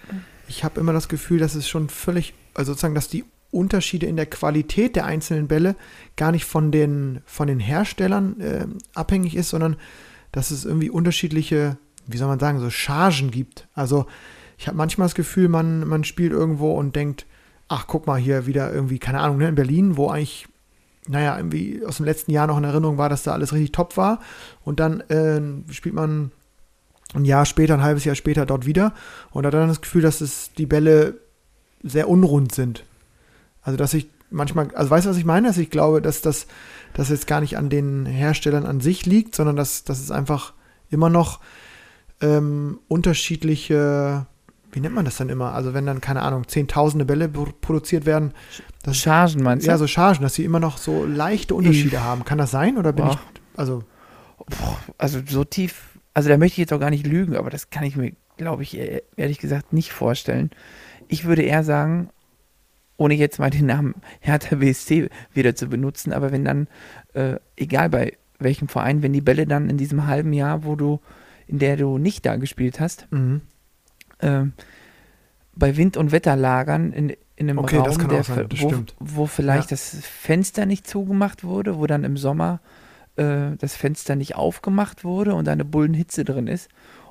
Ich habe immer das Gefühl, dass es schon völlig, also sozusagen, dass die Unterschiede in der Qualität der einzelnen Bälle gar nicht von den, von den Herstellern äh, abhängig ist, sondern dass es irgendwie unterschiedliche, wie soll man sagen, so Chargen gibt. Also ich habe manchmal das Gefühl, man, man spielt irgendwo und denkt, ach, guck mal hier wieder irgendwie, keine Ahnung, ne, in Berlin, wo eigentlich, naja, irgendwie aus dem letzten Jahr noch in Erinnerung war, dass da alles richtig top war. Und dann äh, spielt man ein Jahr später, ein halbes Jahr später dort wieder und hat dann das Gefühl, dass es die Bälle sehr unrund sind. Also, dass ich manchmal, also weißt du, was ich meine? Dass ich glaube, dass das, das jetzt gar nicht an den Herstellern an sich liegt, sondern dass, dass es einfach immer noch ähm, unterschiedliche, wie nennt man das dann immer? Also, wenn dann, keine Ahnung, zehntausende Bälle produziert werden. Das, Chargen meinst du? Ja, so Chargen, dass sie immer noch so leichte Unterschiede ich, haben. Kann das sein oder bin boah. ich, also. Also, so tief, also da möchte ich jetzt auch gar nicht lügen, aber das kann ich mir, glaube ich, ehrlich gesagt nicht vorstellen. Ich würde eher sagen, ohne jetzt mal den Namen Hertha BSC wieder zu benutzen, aber wenn dann, äh, egal bei welchem Verein, wenn die Bälle dann in diesem halben Jahr, wo du, in der du nicht da gespielt hast, mhm. äh, bei Wind- und Wetterlagern in, in einem okay, Raum, der, wo, wo, vielleicht ja. das Fenster nicht zugemacht wurde, wo dann im Sommer äh, das Fenster nicht aufgemacht wurde und eine Bullenhitze drin ist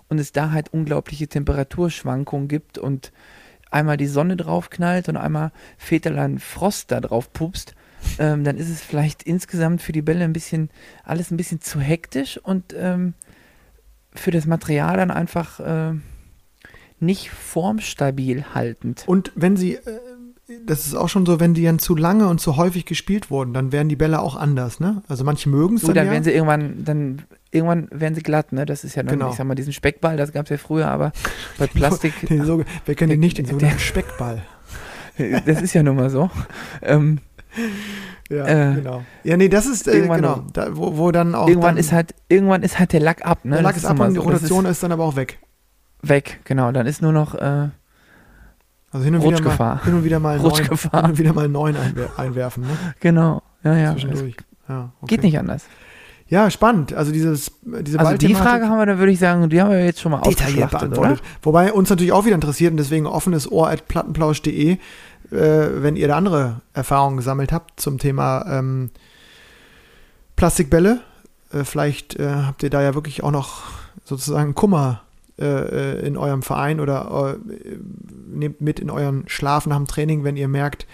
und es da halt unglaubliche Temperaturschwankungen gibt und einmal die Sonne draufknallt und einmal Väterlein Frost da drauf pupst, ähm, dann ist es vielleicht insgesamt für die Bälle ein bisschen, alles ein bisschen zu hektisch und ähm, für das Material dann einfach äh, nicht formstabil haltend. Und wenn sie, äh, das ist auch schon so, wenn die dann zu lange und zu häufig gespielt wurden, dann werden die Bälle auch anders, ne? Also manche mögen es dann. Dann ja. werden sie irgendwann, dann irgendwann werden sie glatt, ne? Das ist ja, dann, genau. ich sag mal, diesen Speckball, das gab es ja früher, aber bei Plastik. den, den, wer kennt den nicht, den sogenannten Speckball? das ist ja nun mal so. Ähm, ja, äh, genau. Ja, nee, das ist äh, genau, da, wo, wo, dann auch. Irgendwann dann, ist halt, irgendwann ist halt der Lack ab, ne? Der Lack ist, ab und die Rotation ist, ist, dann aber auch weg. Weg, genau. Dann ist nur noch äh, also hin und, wieder mal, hin und wieder mal neun, hin und wieder mal neun einwer einwerfen, ne? Genau, ja, ja. Zwischendurch. Ja, okay. Geht nicht anders. Ja, spannend. Also dieses, diese Also die Frage haben wir, dann würde ich sagen, die haben wir jetzt schon mal detailliert beantwortet. Oder? Wobei uns natürlich auch wieder interessiert und deswegen offenes Ohr at plattenplausch.de, äh, wenn ihr da andere Erfahrungen gesammelt habt zum Thema ähm, Plastikbälle. Äh, vielleicht äh, habt ihr da ja wirklich auch noch sozusagen Kummer äh, äh, in eurem Verein oder äh, nehmt mit in euren Schlaf nach dem Training, wenn ihr merkt,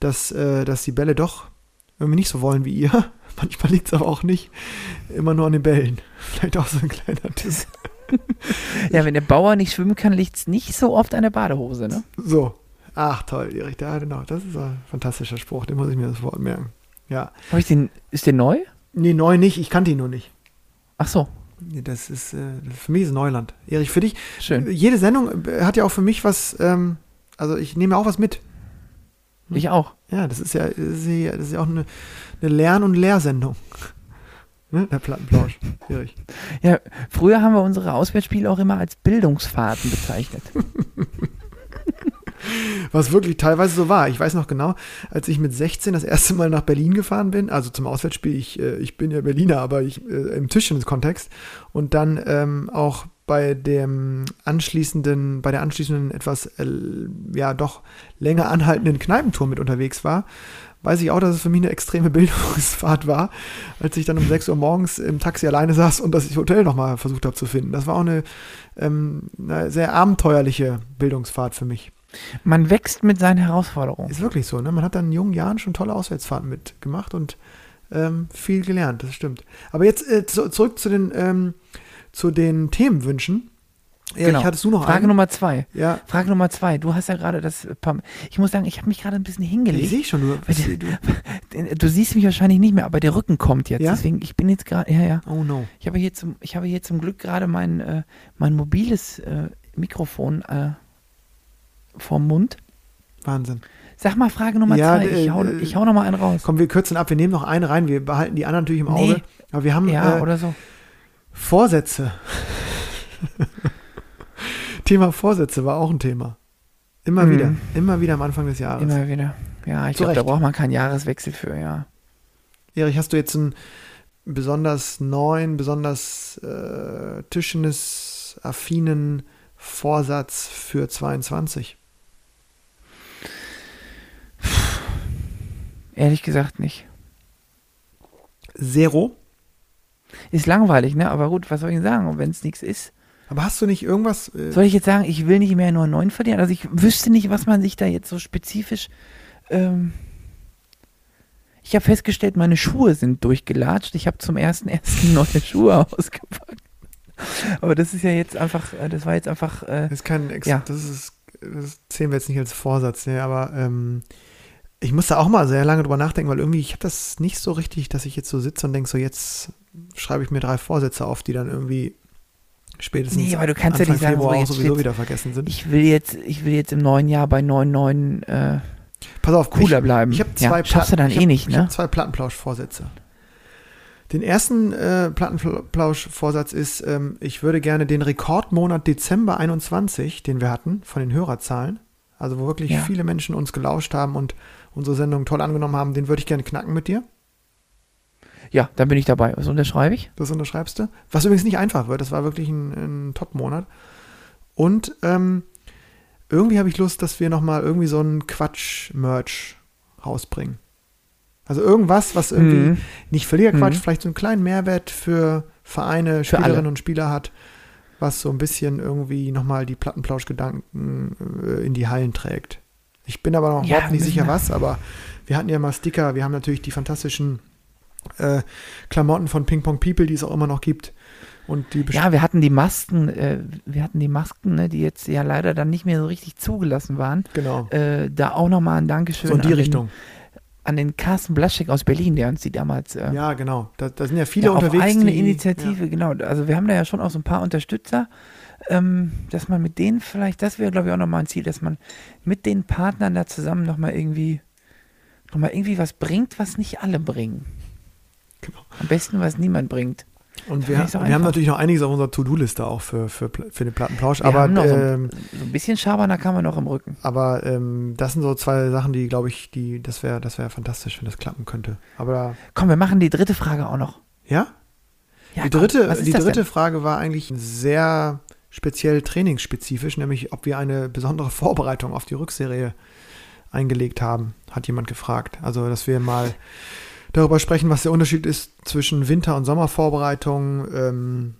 dass, dass die Bälle doch irgendwie nicht so wollen wie ihr. Manchmal liegt es aber auch nicht immer nur an den Bällen. Vielleicht auch so ein kleiner Tipp. ja, wenn der Bauer nicht schwimmen kann, liegt es nicht so oft an der Badehose, ne? So. Ach, toll, Erich. Ja, genau. Das ist ein fantastischer Spruch. Den muss ich mir das Wort merken. Ja. Hab ich den, ist der neu? Nee, neu nicht. Ich kannte ihn nur nicht. Ach so. Das ist, äh, für mich ist Neuland. Erich, für dich. Schön. Jede Sendung hat ja auch für mich was, ähm, also ich nehme auch was mit. Hm? Ich auch. Ja, das ist ja, das ist ja, auch eine, eine Lern- und Lehrsendung. Ne? Der Plattenplausch. Schwierig. Ja, früher haben wir unsere Auswärtsspiele auch immer als Bildungsfahrten bezeichnet. Was wirklich teilweise so war. Ich weiß noch genau, als ich mit 16 das erste Mal nach Berlin gefahren bin, also zum Auswärtsspiel, ich, äh, ich bin ja Berliner, aber ich äh, im Tischtennis-Kontext und dann ähm, auch bei dem anschließenden, bei der anschließenden etwas, äh, ja, doch länger anhaltenden Kneipentour mit unterwegs war, weiß ich auch, dass es für mich eine extreme Bildungsfahrt war, als ich dann um 6 Uhr morgens im Taxi alleine saß und das Hotel nochmal versucht habe zu finden. Das war auch eine, ähm, eine sehr abenteuerliche Bildungsfahrt für mich. Man wächst mit seinen Herausforderungen. Ist wirklich so, ne? Man hat dann in jungen Jahren schon tolle Auswärtsfahrten mitgemacht und ähm, viel gelernt, das stimmt. Aber jetzt äh, zu, zurück zu den, ähm, zu den Themenwünschen. Ja, genau. hattest du noch Frage einen? Nummer zwei. Ja. Frage Nummer zwei. Du hast ja gerade das. Ich muss sagen, ich habe mich gerade ein bisschen hingelegt. Ich sehe schon. Du, du, du, siehst mich wahrscheinlich nicht mehr, aber der Rücken kommt jetzt. Ja? Deswegen, ich bin jetzt gerade. Ja, ja. Oh no. Ich habe hier zum, ich habe hier zum Glück gerade mein, äh, mein mobiles äh, Mikrofon äh, vorm Mund. Wahnsinn. Sag mal Frage Nummer ja, zwei. Ich hau, äh, ich hau noch mal einen raus. Komm, wir kürzen ab. Wir nehmen noch eine rein. Wir behalten die anderen natürlich im Auge. Nee. Aber wir haben ja, äh, oder so. Vorsätze. Thema Vorsätze war auch ein Thema. Immer mhm. wieder. Immer wieder am Anfang des Jahres. Immer wieder. Ja, ich glaube, da braucht man keinen Jahreswechsel für, ja. Erich, hast du jetzt einen besonders neuen, besonders äh, Tischtennis-affinen Vorsatz für 22? Ehrlich gesagt nicht. Zero? Ist langweilig, ne? Aber gut, was soll ich sagen? Und wenn es nichts ist. Aber hast du nicht irgendwas. Äh soll ich jetzt sagen, ich will nicht mehr nur neun verdienen? Also ich wüsste nicht, was man sich da jetzt so spezifisch. Ähm ich habe festgestellt, meine Schuhe sind durchgelatscht. Ich habe zum ersten ersten neue Schuhe ausgepackt. Aber das ist ja jetzt einfach, äh, das war jetzt einfach. Äh, das ist kein, Ex ja. das ist, das zählen wir jetzt nicht als Vorsatz, ne? aber ähm, ich musste auch mal sehr lange drüber nachdenken, weil irgendwie, ich habe das nicht so richtig, dass ich jetzt so sitze und denke, so jetzt schreibe ich mir drei Vorsätze auf, die dann irgendwie spätestens nee, aber du kannst Anfang ja nicht sagen, Februar so, sowieso wieder vergessen sind. Ich will jetzt, ich will jetzt im neuen Jahr bei 9,9 äh, Pass auf, cooler ich, bleiben. Ich habe zwei, ja, schaffst du dann eh nicht, ne? zwei Plattenplausch-Vorsätze. Den ersten äh, Plattenplausch-Vorsatz ist, ähm, ich würde gerne den Rekordmonat Dezember 21, den wir hatten, von den Hörerzahlen, also wo wirklich ja. viele Menschen uns gelauscht haben und unsere Sendung toll angenommen haben, den würde ich gerne knacken mit dir. Ja, dann bin ich dabei. Was unterschreibe ich? Das unterschreibst du. Was übrigens nicht einfach wird. Das war wirklich ein, ein Top-Monat. Und ähm, irgendwie habe ich Lust, dass wir nochmal irgendwie so einen Quatsch-Merch rausbringen. Also irgendwas, was irgendwie mhm. nicht völliger Quatsch, mhm. vielleicht so einen kleinen Mehrwert für Vereine, für Spielerinnen alle. und Spieler hat, was so ein bisschen irgendwie nochmal die Plattenplauschgedanken äh, in die Hallen trägt. Ich bin aber noch ja, überhaupt nicht sicher, was, aber wir hatten ja mal Sticker, wir haben natürlich die fantastischen äh, Klamotten von Ping Pong People, die es auch immer noch gibt. Und die ja, wir hatten die Masken, äh, wir hatten die Masken, ne, die jetzt ja leider dann nicht mehr so richtig zugelassen waren. Genau. Äh, da auch nochmal ein Dankeschön. So in die an Richtung. Den, an den Carsten Blaschek aus Berlin, der uns die damals. Äh, ja, genau. Da, da, sind ja viele ja, unterwegs. Auf eigene die, Initiative, ja. genau. Also wir haben da ja schon auch so ein paar Unterstützer, ähm, dass man mit denen vielleicht, das wäre glaube ich auch nochmal ein Ziel, dass man mit den Partnern da zusammen nochmal irgendwie, nochmal irgendwie was bringt, was nicht alle bringen. Genau. Am besten, was niemand bringt. Und wir, wir haben natürlich noch einiges auf unserer To-Do-Liste auch für, für, für den Plattenplausch. Wir aber ähm, so, so, ein bisschen Schabernack kann man noch im Rücken. Aber ähm, das sind so zwei Sachen, die, glaube ich, die, das wäre das wär fantastisch, wenn das klappen könnte. Aber Komm, wir machen die dritte Frage auch noch. Ja? ja die dritte, komm, die dritte Frage war eigentlich sehr speziell trainingsspezifisch, nämlich ob wir eine besondere Vorbereitung auf die Rückserie eingelegt haben, hat jemand gefragt. Also, dass wir mal darüber sprechen, was der Unterschied ist zwischen Winter- und Sommervorbereitung. Ähm,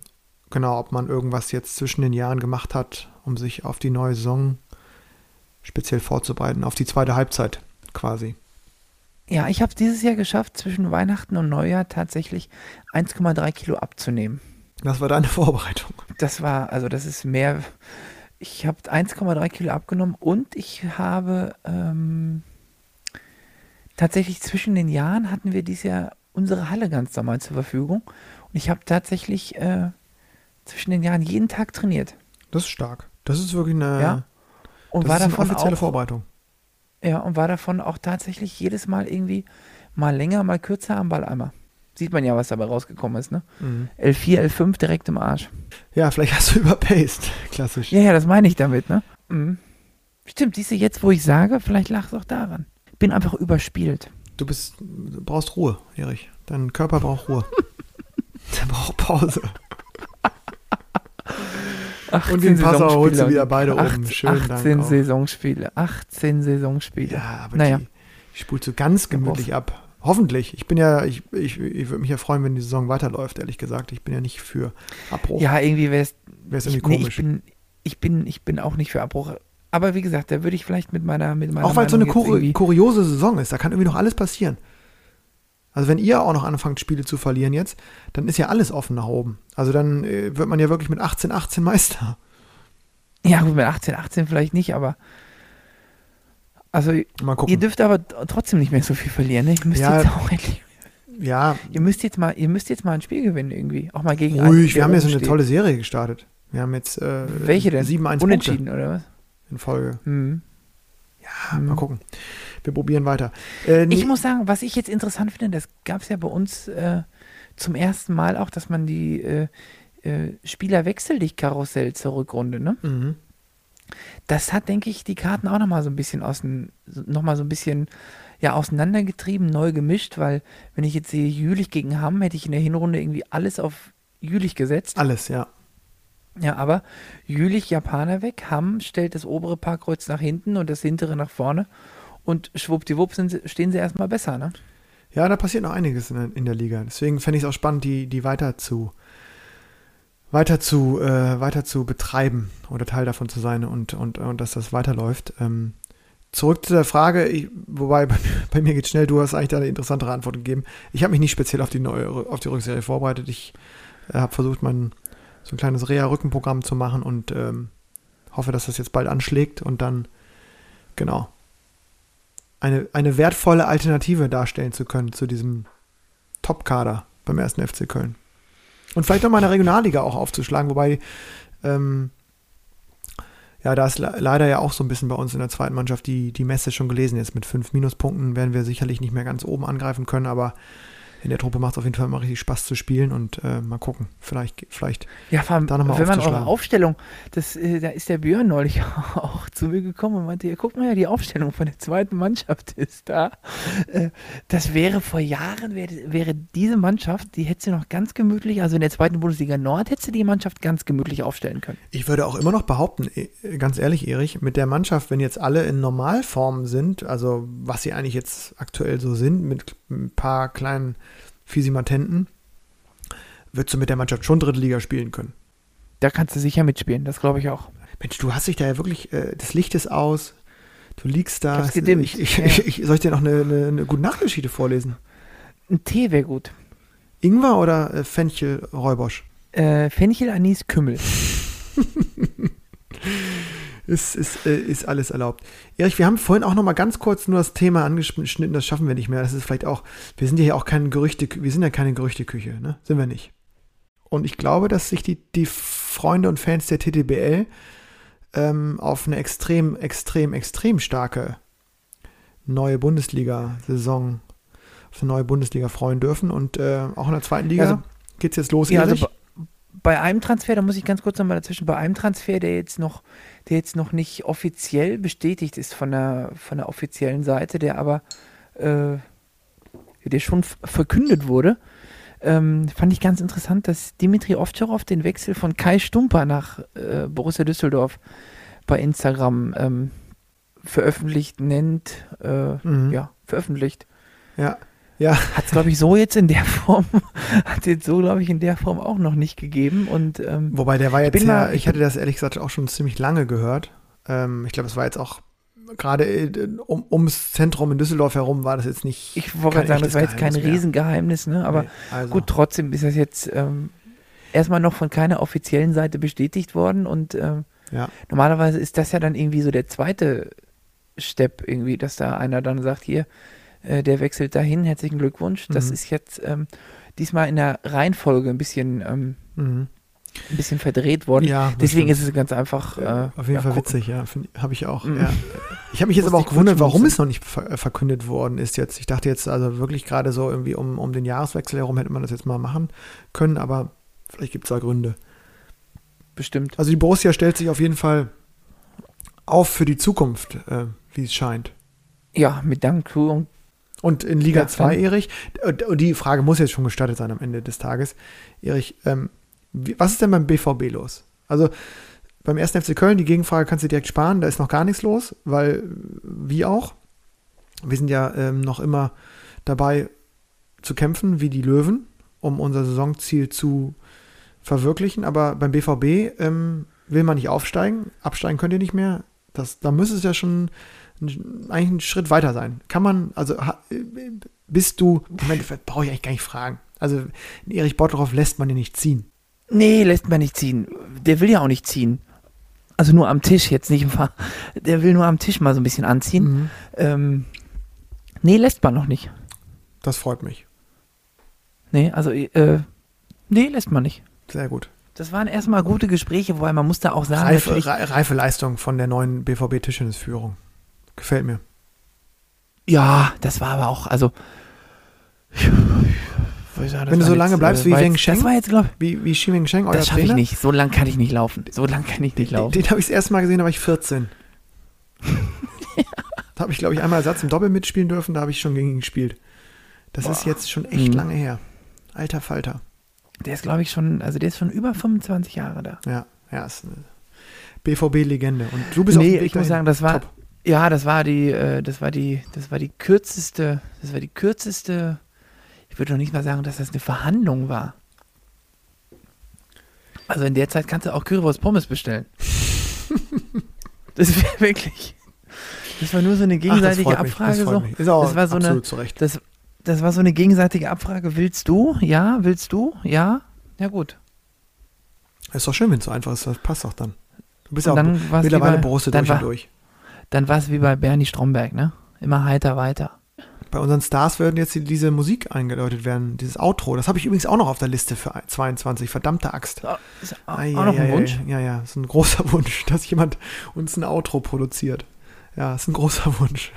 genau, ob man irgendwas jetzt zwischen den Jahren gemacht hat, um sich auf die neue Saison speziell vorzubereiten, auf die zweite Halbzeit quasi. Ja, ich habe es dieses Jahr geschafft, zwischen Weihnachten und Neujahr tatsächlich 1,3 Kilo abzunehmen. Das war deine Vorbereitung. Das war, also das ist mehr. Ich habe 1,3 Kilo abgenommen und ich habe ähm, tatsächlich zwischen den Jahren hatten wir dieses Jahr unsere Halle ganz normal zur Verfügung. Und ich habe tatsächlich äh, zwischen den Jahren jeden Tag trainiert. Das ist stark. Das ist wirklich eine, ja. und war davon offizielle auch, Vorbereitung. Ja, und war davon auch tatsächlich jedes Mal irgendwie mal länger, mal kürzer am Balleimer. Sieht man ja, was dabei rausgekommen ist, ne? Mhm. L4, L5 direkt im Arsch. Ja, vielleicht hast du überpaced. Klassisch. Ja, ja, das meine ich damit, ne? Mhm. Stimmt, siehst du jetzt, wo ich sage, vielleicht lag es auch daran bin einfach überspielt. Du bist, du brauchst Ruhe, Erich. Dein Körper braucht Ruhe. Der braucht Pause. Und den Passau holst du wieder beide acht, oben. Schön, 18 Saisonspiele. 18 Saisonspiele. Ja, aber naja. die spulst du ganz gemütlich ab. Hoffentlich. Ich bin ja, ich, ich, ich würde mich ja freuen, wenn die Saison weiterläuft, ehrlich gesagt. Ich bin ja nicht für Abbruch. Ja, irgendwie wäre es irgendwie komisch. Nee, ich, bin, ich, bin, ich bin auch nicht für Abbruch. Aber wie gesagt, da würde ich vielleicht mit meiner mit meiner Auch weil es so eine kur kuriose Saison ist, da kann irgendwie noch alles passieren. Also wenn ihr auch noch anfangt, Spiele zu verlieren jetzt, dann ist ja alles offen nach oben. Also dann äh, wird man ja wirklich mit 18, 18 Meister. Ja, gut, mit 18, 18 vielleicht nicht, aber also ihr dürft aber trotzdem nicht mehr so viel verlieren. Ne? Ihr müsst ja, jetzt auch endlich. Ja. Ihr müsst jetzt mal, ihr müsst jetzt mal ein Spiel gewinnen irgendwie. Auch mal gegen Ruhig, wir haben ja so eine tolle Serie gestartet. Wir haben jetzt äh, Welche denn? 7-1 Unentschieden, oder was? in Folge. Mhm. Ja, mhm. mal gucken. Wir probieren weiter. Äh, ich muss sagen, was ich jetzt interessant finde, das gab es ja bei uns äh, zum ersten Mal auch, dass man die äh, äh, Spieler wechselt, die Karussell zur Rückrunde, ne? Mhm. Das hat, denke ich, die Karten auch nochmal so ein bisschen aus noch mal so ein bisschen ja, auseinandergetrieben, neu gemischt, weil wenn ich jetzt sehe Jülich gegen Hamm, hätte ich in der Hinrunde irgendwie alles auf Jülich gesetzt. Alles, ja. Ja, aber Jülich Japaner weg, Hamm stellt das obere Parkkreuz nach hinten und das hintere nach vorne und schwuppdiwupp sind, stehen sie erstmal besser, ne? Ja, da passiert noch einiges in der, in der Liga. Deswegen fände ich es auch spannend, die, die weiter zu, weiter zu, äh, weiter zu betreiben oder Teil davon zu sein und, und, und dass das weiterläuft. Ähm, zurück zu der Frage, ich, wobei bei, mir geht schnell, du hast eigentlich da eine interessantere Antwort gegeben. Ich habe mich nicht speziell auf die neue, auf die Rückserie vorbereitet. Ich äh, habe versucht, mein so ein kleines Reha-Rückenprogramm zu machen und ähm, hoffe, dass das jetzt bald anschlägt und dann genau eine, eine wertvolle Alternative darstellen zu können zu diesem Top-Kader beim ersten FC Köln. Und vielleicht nochmal eine Regionalliga auch aufzuschlagen, wobei ähm, ja, da ist leider ja auch so ein bisschen bei uns in der zweiten Mannschaft die, die Messe schon gelesen. Jetzt mit fünf Minuspunkten werden wir sicherlich nicht mehr ganz oben angreifen können, aber in der Truppe macht es auf jeden Fall immer richtig Spaß zu spielen und äh, mal gucken. Vielleicht, vielleicht ja, vor allem, da nochmal Wenn man eure Aufstellung, das, äh, da ist der Björn neulich auch zu mir gekommen und meinte, ja, guck mal ja, die Aufstellung von der zweiten Mannschaft ist da. Äh, das wäre vor Jahren, wäre, wäre diese Mannschaft, die hätte sie noch ganz gemütlich, also in der zweiten Bundesliga Nord hätte sie die Mannschaft ganz gemütlich aufstellen können. Ich würde auch immer noch behaupten, äh, ganz ehrlich, Erich, mit der Mannschaft, wenn jetzt alle in Normalform sind, also was sie eigentlich jetzt aktuell so sind, mit ein paar kleinen Fisimatenten, würdest du mit der Mannschaft schon dritte Liga spielen können. Da kannst du sicher mitspielen, das glaube ich auch. Mensch, du hast dich da ja wirklich, äh, das Licht ist aus, du liegst da. Ich, gedimmt. ich, ich, ja. ich, soll ich dir noch eine, eine, eine gute Nachtgeschichte vorlesen? Ein Tee wäre gut. Ingwer oder äh, Fenchel Räubosch? Äh, Fenchel, Anis, Kümmel. ist, ist, äh, ist alles erlaubt. Erich, wir haben vorhin auch noch mal ganz kurz nur das Thema angeschnitten, das schaffen wir nicht mehr. Das ist vielleicht auch, wir sind ja hier auch keine Gerüchte, wir sind ja keine Gerüchteküche, ne? Sind wir nicht. Und ich glaube, dass sich die, die Freunde und Fans der TTBL ähm, auf eine extrem, extrem, extrem starke neue Bundesliga-Saison, auf eine neue Bundesliga freuen dürfen. Und äh, auch in der zweiten Liga also, geht es jetzt los. Ja, also bei einem Transfer, da muss ich ganz kurz nochmal dazwischen, bei einem Transfer, der jetzt noch der jetzt noch nicht offiziell bestätigt ist von der, von der offiziellen Seite, der aber äh, der schon verkündet wurde. Ähm, fand ich ganz interessant, dass Dimitri Ovtcharov den Wechsel von Kai Stumper nach äh, Borussia Düsseldorf bei Instagram ähm, veröffentlicht nennt. Äh, mhm. Ja, veröffentlicht. Ja. Ja. Hat es, glaube ich, so jetzt in der Form, hat jetzt so, glaube ich, in der Form auch noch nicht gegeben. Und, ähm, Wobei der war jetzt ja, mal, ich hatte das ehrlich gesagt auch schon ziemlich lange gehört. Ähm, ich glaube, es war jetzt auch gerade äh, um, ums Zentrum in Düsseldorf herum war das jetzt nicht. Ich wollte gerade sagen, das war jetzt kein mehr. Riesengeheimnis, ne? Aber nee, also. gut, trotzdem ist das jetzt ähm, erstmal noch von keiner offiziellen Seite bestätigt worden und ähm, ja. normalerweise ist das ja dann irgendwie so der zweite Step irgendwie, dass da einer dann sagt, hier, äh, der wechselt dahin, herzlichen Glückwunsch. Das mhm. ist jetzt ähm, diesmal in der Reihenfolge ein bisschen, ähm, mhm. ein bisschen verdreht worden. Ja, Deswegen stimmt. ist es ganz einfach. Äh, Auf jeden ja, Fall gucken. witzig, ja. Habe ich auch. Mhm. Ja. Ich habe mich jetzt aber auch gewundert, warum es noch nicht ver äh, verkündet worden ist jetzt. Ich dachte jetzt also wirklich gerade so irgendwie um, um den Jahreswechsel herum hätte man das jetzt mal machen können, aber vielleicht gibt es da Gründe. Bestimmt. Also die Borussia stellt sich auf jeden Fall auf für die Zukunft, äh, wie es scheint. Ja, mit Dank und und in Liga 2, ja, Erich, und die Frage muss jetzt schon gestattet sein am Ende des Tages. Erich, ähm, was ist denn beim BVB los? Also beim 1. FC Köln, die Gegenfrage kannst du direkt sparen, da ist noch gar nichts los, weil wie auch, wir sind ja ähm, noch immer dabei zu kämpfen, wie die Löwen, um unser Saisonziel zu verwirklichen. Aber beim BVB ähm, will man nicht aufsteigen, absteigen könnt ihr nicht mehr. Das, da müsste es ja schon eigentlich ein Schritt weiter sein. Kann man, also bist du, im Endeffekt brauche ich eigentlich gar nicht fragen. Also Erich Botthoff lässt man den nicht ziehen. Nee, lässt man nicht ziehen. Der will ja auch nicht ziehen. Also nur am Tisch jetzt nicht. Der will nur am Tisch mal so ein bisschen anziehen. Mhm. Ähm, nee, lässt man noch nicht. Das freut mich. Nee, also, äh, nee, lässt man nicht. Sehr gut. Das waren erstmal gute Gespräche, wobei man muss da auch sagen. Reife, reife Leistung von der neuen BVB-Tischtennisführung. Gefällt mir. Ja, das war aber auch, also. Sagen, Wenn du so lange jetzt, bleibst äh, wie Weng Sheng, das war jetzt, glaub, wie, wie Xi Weng Sheng, euer Das schaffe ich nicht. So lange kann ich nicht laufen. So lange kann ich nicht laufen. Den, den habe ich das erste Mal gesehen, da war ich 14. ja. Da habe ich, glaube ich, einmal Ersatz im Doppel mitspielen dürfen, da habe ich schon gegen ihn gespielt. Das Boah. ist jetzt schon echt mhm. lange her. Alter Falter. Der ist, glaube ich, schon, also der ist schon über 25 Jahre da. Ja, Ja, ist eine BVB-Legende. Und du bist nee, ich muss sagen, das war, Top. Ja, das war die, äh, das war die, das war die kürzeste, das war die kürzeste, ich würde doch nicht mal sagen, dass das eine Verhandlung war. Also in der Zeit kannst du auch Currywurst Pommes bestellen. das wäre wirklich. Das war nur so eine gegenseitige Ach, Abfrage. Das, so. Ist auch das war so eine. Das, das war so eine gegenseitige Abfrage. Willst du? Ja. Willst du? Ja. Ja, gut. Ist doch schön, wenn es so einfach ist. Das passt auch dann. Du bist ja auch mittlerweile Borussia durch und durch. Dann war es wie bei Bernie Stromberg, ne? Immer heiter weiter. Bei unseren Stars werden jetzt diese Musik eingeläutet werden, dieses Outro. Das habe ich übrigens auch noch auf der Liste für 22. Verdammte Axt. Ist auch, ah, ja, noch ein ja, Wunsch? Ja, ja, ist ein großer Wunsch, dass jemand uns ein Outro produziert. Ja, ist ein großer Wunsch.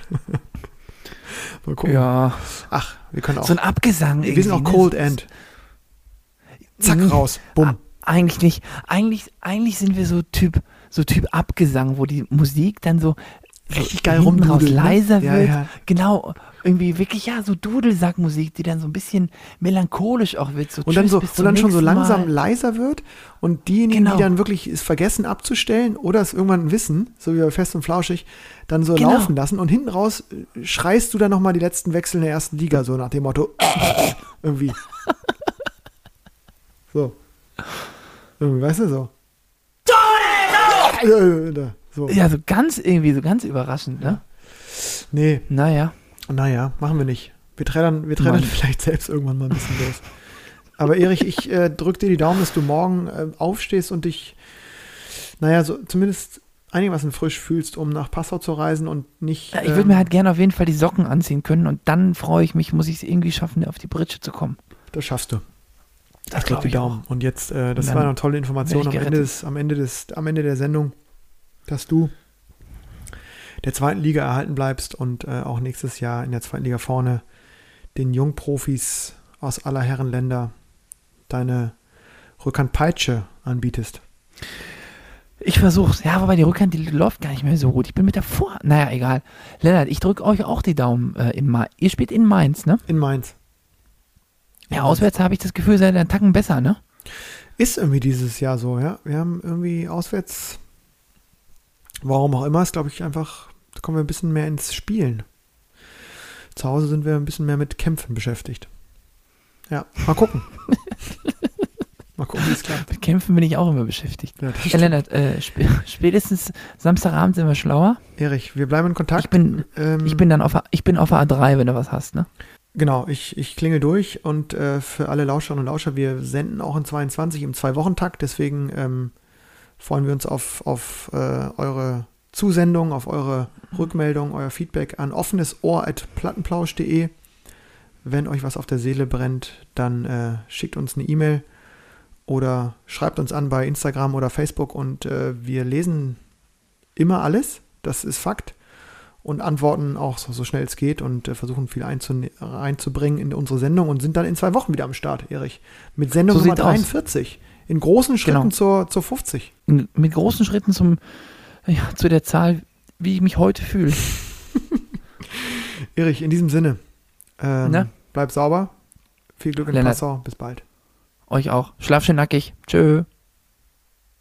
Mal gucken. Ja. Ach, wir können auch. So ein Abgesang. Wir sind auch ne? Cold End. Zack, mhm. raus. Bumm. Eigentlich nicht. Eigentlich, eigentlich sind wir so Typ, so Typ Abgesang, wo die Musik dann so richtig geil raus ne? leiser ne? wird. Ja, ja. Genau, irgendwie wirklich, ja, so Dudelsackmusik, die dann so ein bisschen melancholisch auch wird. So und dann, so, und dann schon so langsam Mal. leiser wird und diejenigen, genau. die dann wirklich es vergessen abzustellen oder es irgendwann wissen, so wie bei Fest und Flauschig, dann so genau. laufen lassen und hinten raus äh, schreist du dann nochmal die letzten Wechsel in der ersten Liga, so nach dem Motto, irgendwie. so. Irgendwie, weißt du, so. So. Ja, so ganz irgendwie, so ganz überraschend, ne? Nee. Naja. Naja, machen wir nicht. Wir trennen, wir vielleicht selbst irgendwann mal ein bisschen los. Aber Erich, ich äh, drücke dir die Daumen, dass du morgen äh, aufstehst und dich, naja, so zumindest einigermaßen frisch fühlst, um nach Passau zu reisen und nicht. Ja, ich würde ähm, mir halt gerne auf jeden Fall die Socken anziehen können und dann freue ich mich, muss ich es irgendwie schaffen, auf die Britsche zu kommen. Das schaffst du. Das ich drücke die Daumen. Auch. Und jetzt, äh, das war eine tolle Information am Ende, des, am, Ende des, am Ende der Sendung dass du der zweiten Liga erhalten bleibst und äh, auch nächstes Jahr in der zweiten Liga vorne den Jungprofis aus aller Herren Länder deine Rückhandpeitsche anbietest. Ich versuch's. Ja, aber die Rückhand, die läuft gar nicht mehr so gut. Ich bin mit der Vor... Naja, egal. Lennart, ich drücke euch auch die Daumen äh, in Mainz. Ihr spielt in Mainz, ne? In Mainz. Ja, auswärts habe ich das Gefühl, seid ihr einen Tacken besser, ne? Ist irgendwie dieses Jahr so, ja. Wir haben irgendwie auswärts Warum auch immer, ist, glaube ich, einfach, da kommen wir ein bisschen mehr ins Spielen. Zu Hause sind wir ein bisschen mehr mit Kämpfen beschäftigt. Ja, mal gucken. mal gucken, wie es klappt. Mit Kämpfen bin ich auch immer beschäftigt. Ja, Herr Lennart, äh, sp spätestens Samstagabend sind wir schlauer. Erich, wir bleiben in Kontakt. Ich bin, ähm, ich bin dann auf, ich bin auf A3, wenn du was hast, ne? Genau, ich, ich klinge durch und äh, für alle Lauscherinnen und Lauscher, wir senden auch in 22 im Zwei-Wochen-Takt, deswegen ähm, freuen wir uns auf, auf äh, eure Zusendung, auf eure Rückmeldung, euer Feedback an offenesohr.plattenplausch.de. Wenn euch was auf der Seele brennt, dann äh, schickt uns eine E-Mail oder schreibt uns an bei Instagram oder Facebook und äh, wir lesen immer alles, das ist Fakt, und antworten auch so, so schnell es geht und äh, versuchen viel einzubringen in unsere Sendung und sind dann in zwei Wochen wieder am Start, Erich, mit Sendung so Nummer 43. Aus. In großen Schritten genau. zur, zur 50. In, mit großen Schritten zum, ja, zu der Zahl, wie ich mich heute fühle. Erich, in diesem Sinne, ähm, bleib sauber. Viel Glück in Lennart. Passau. Bis bald. Euch auch. Schlaf schön nackig. Tschö.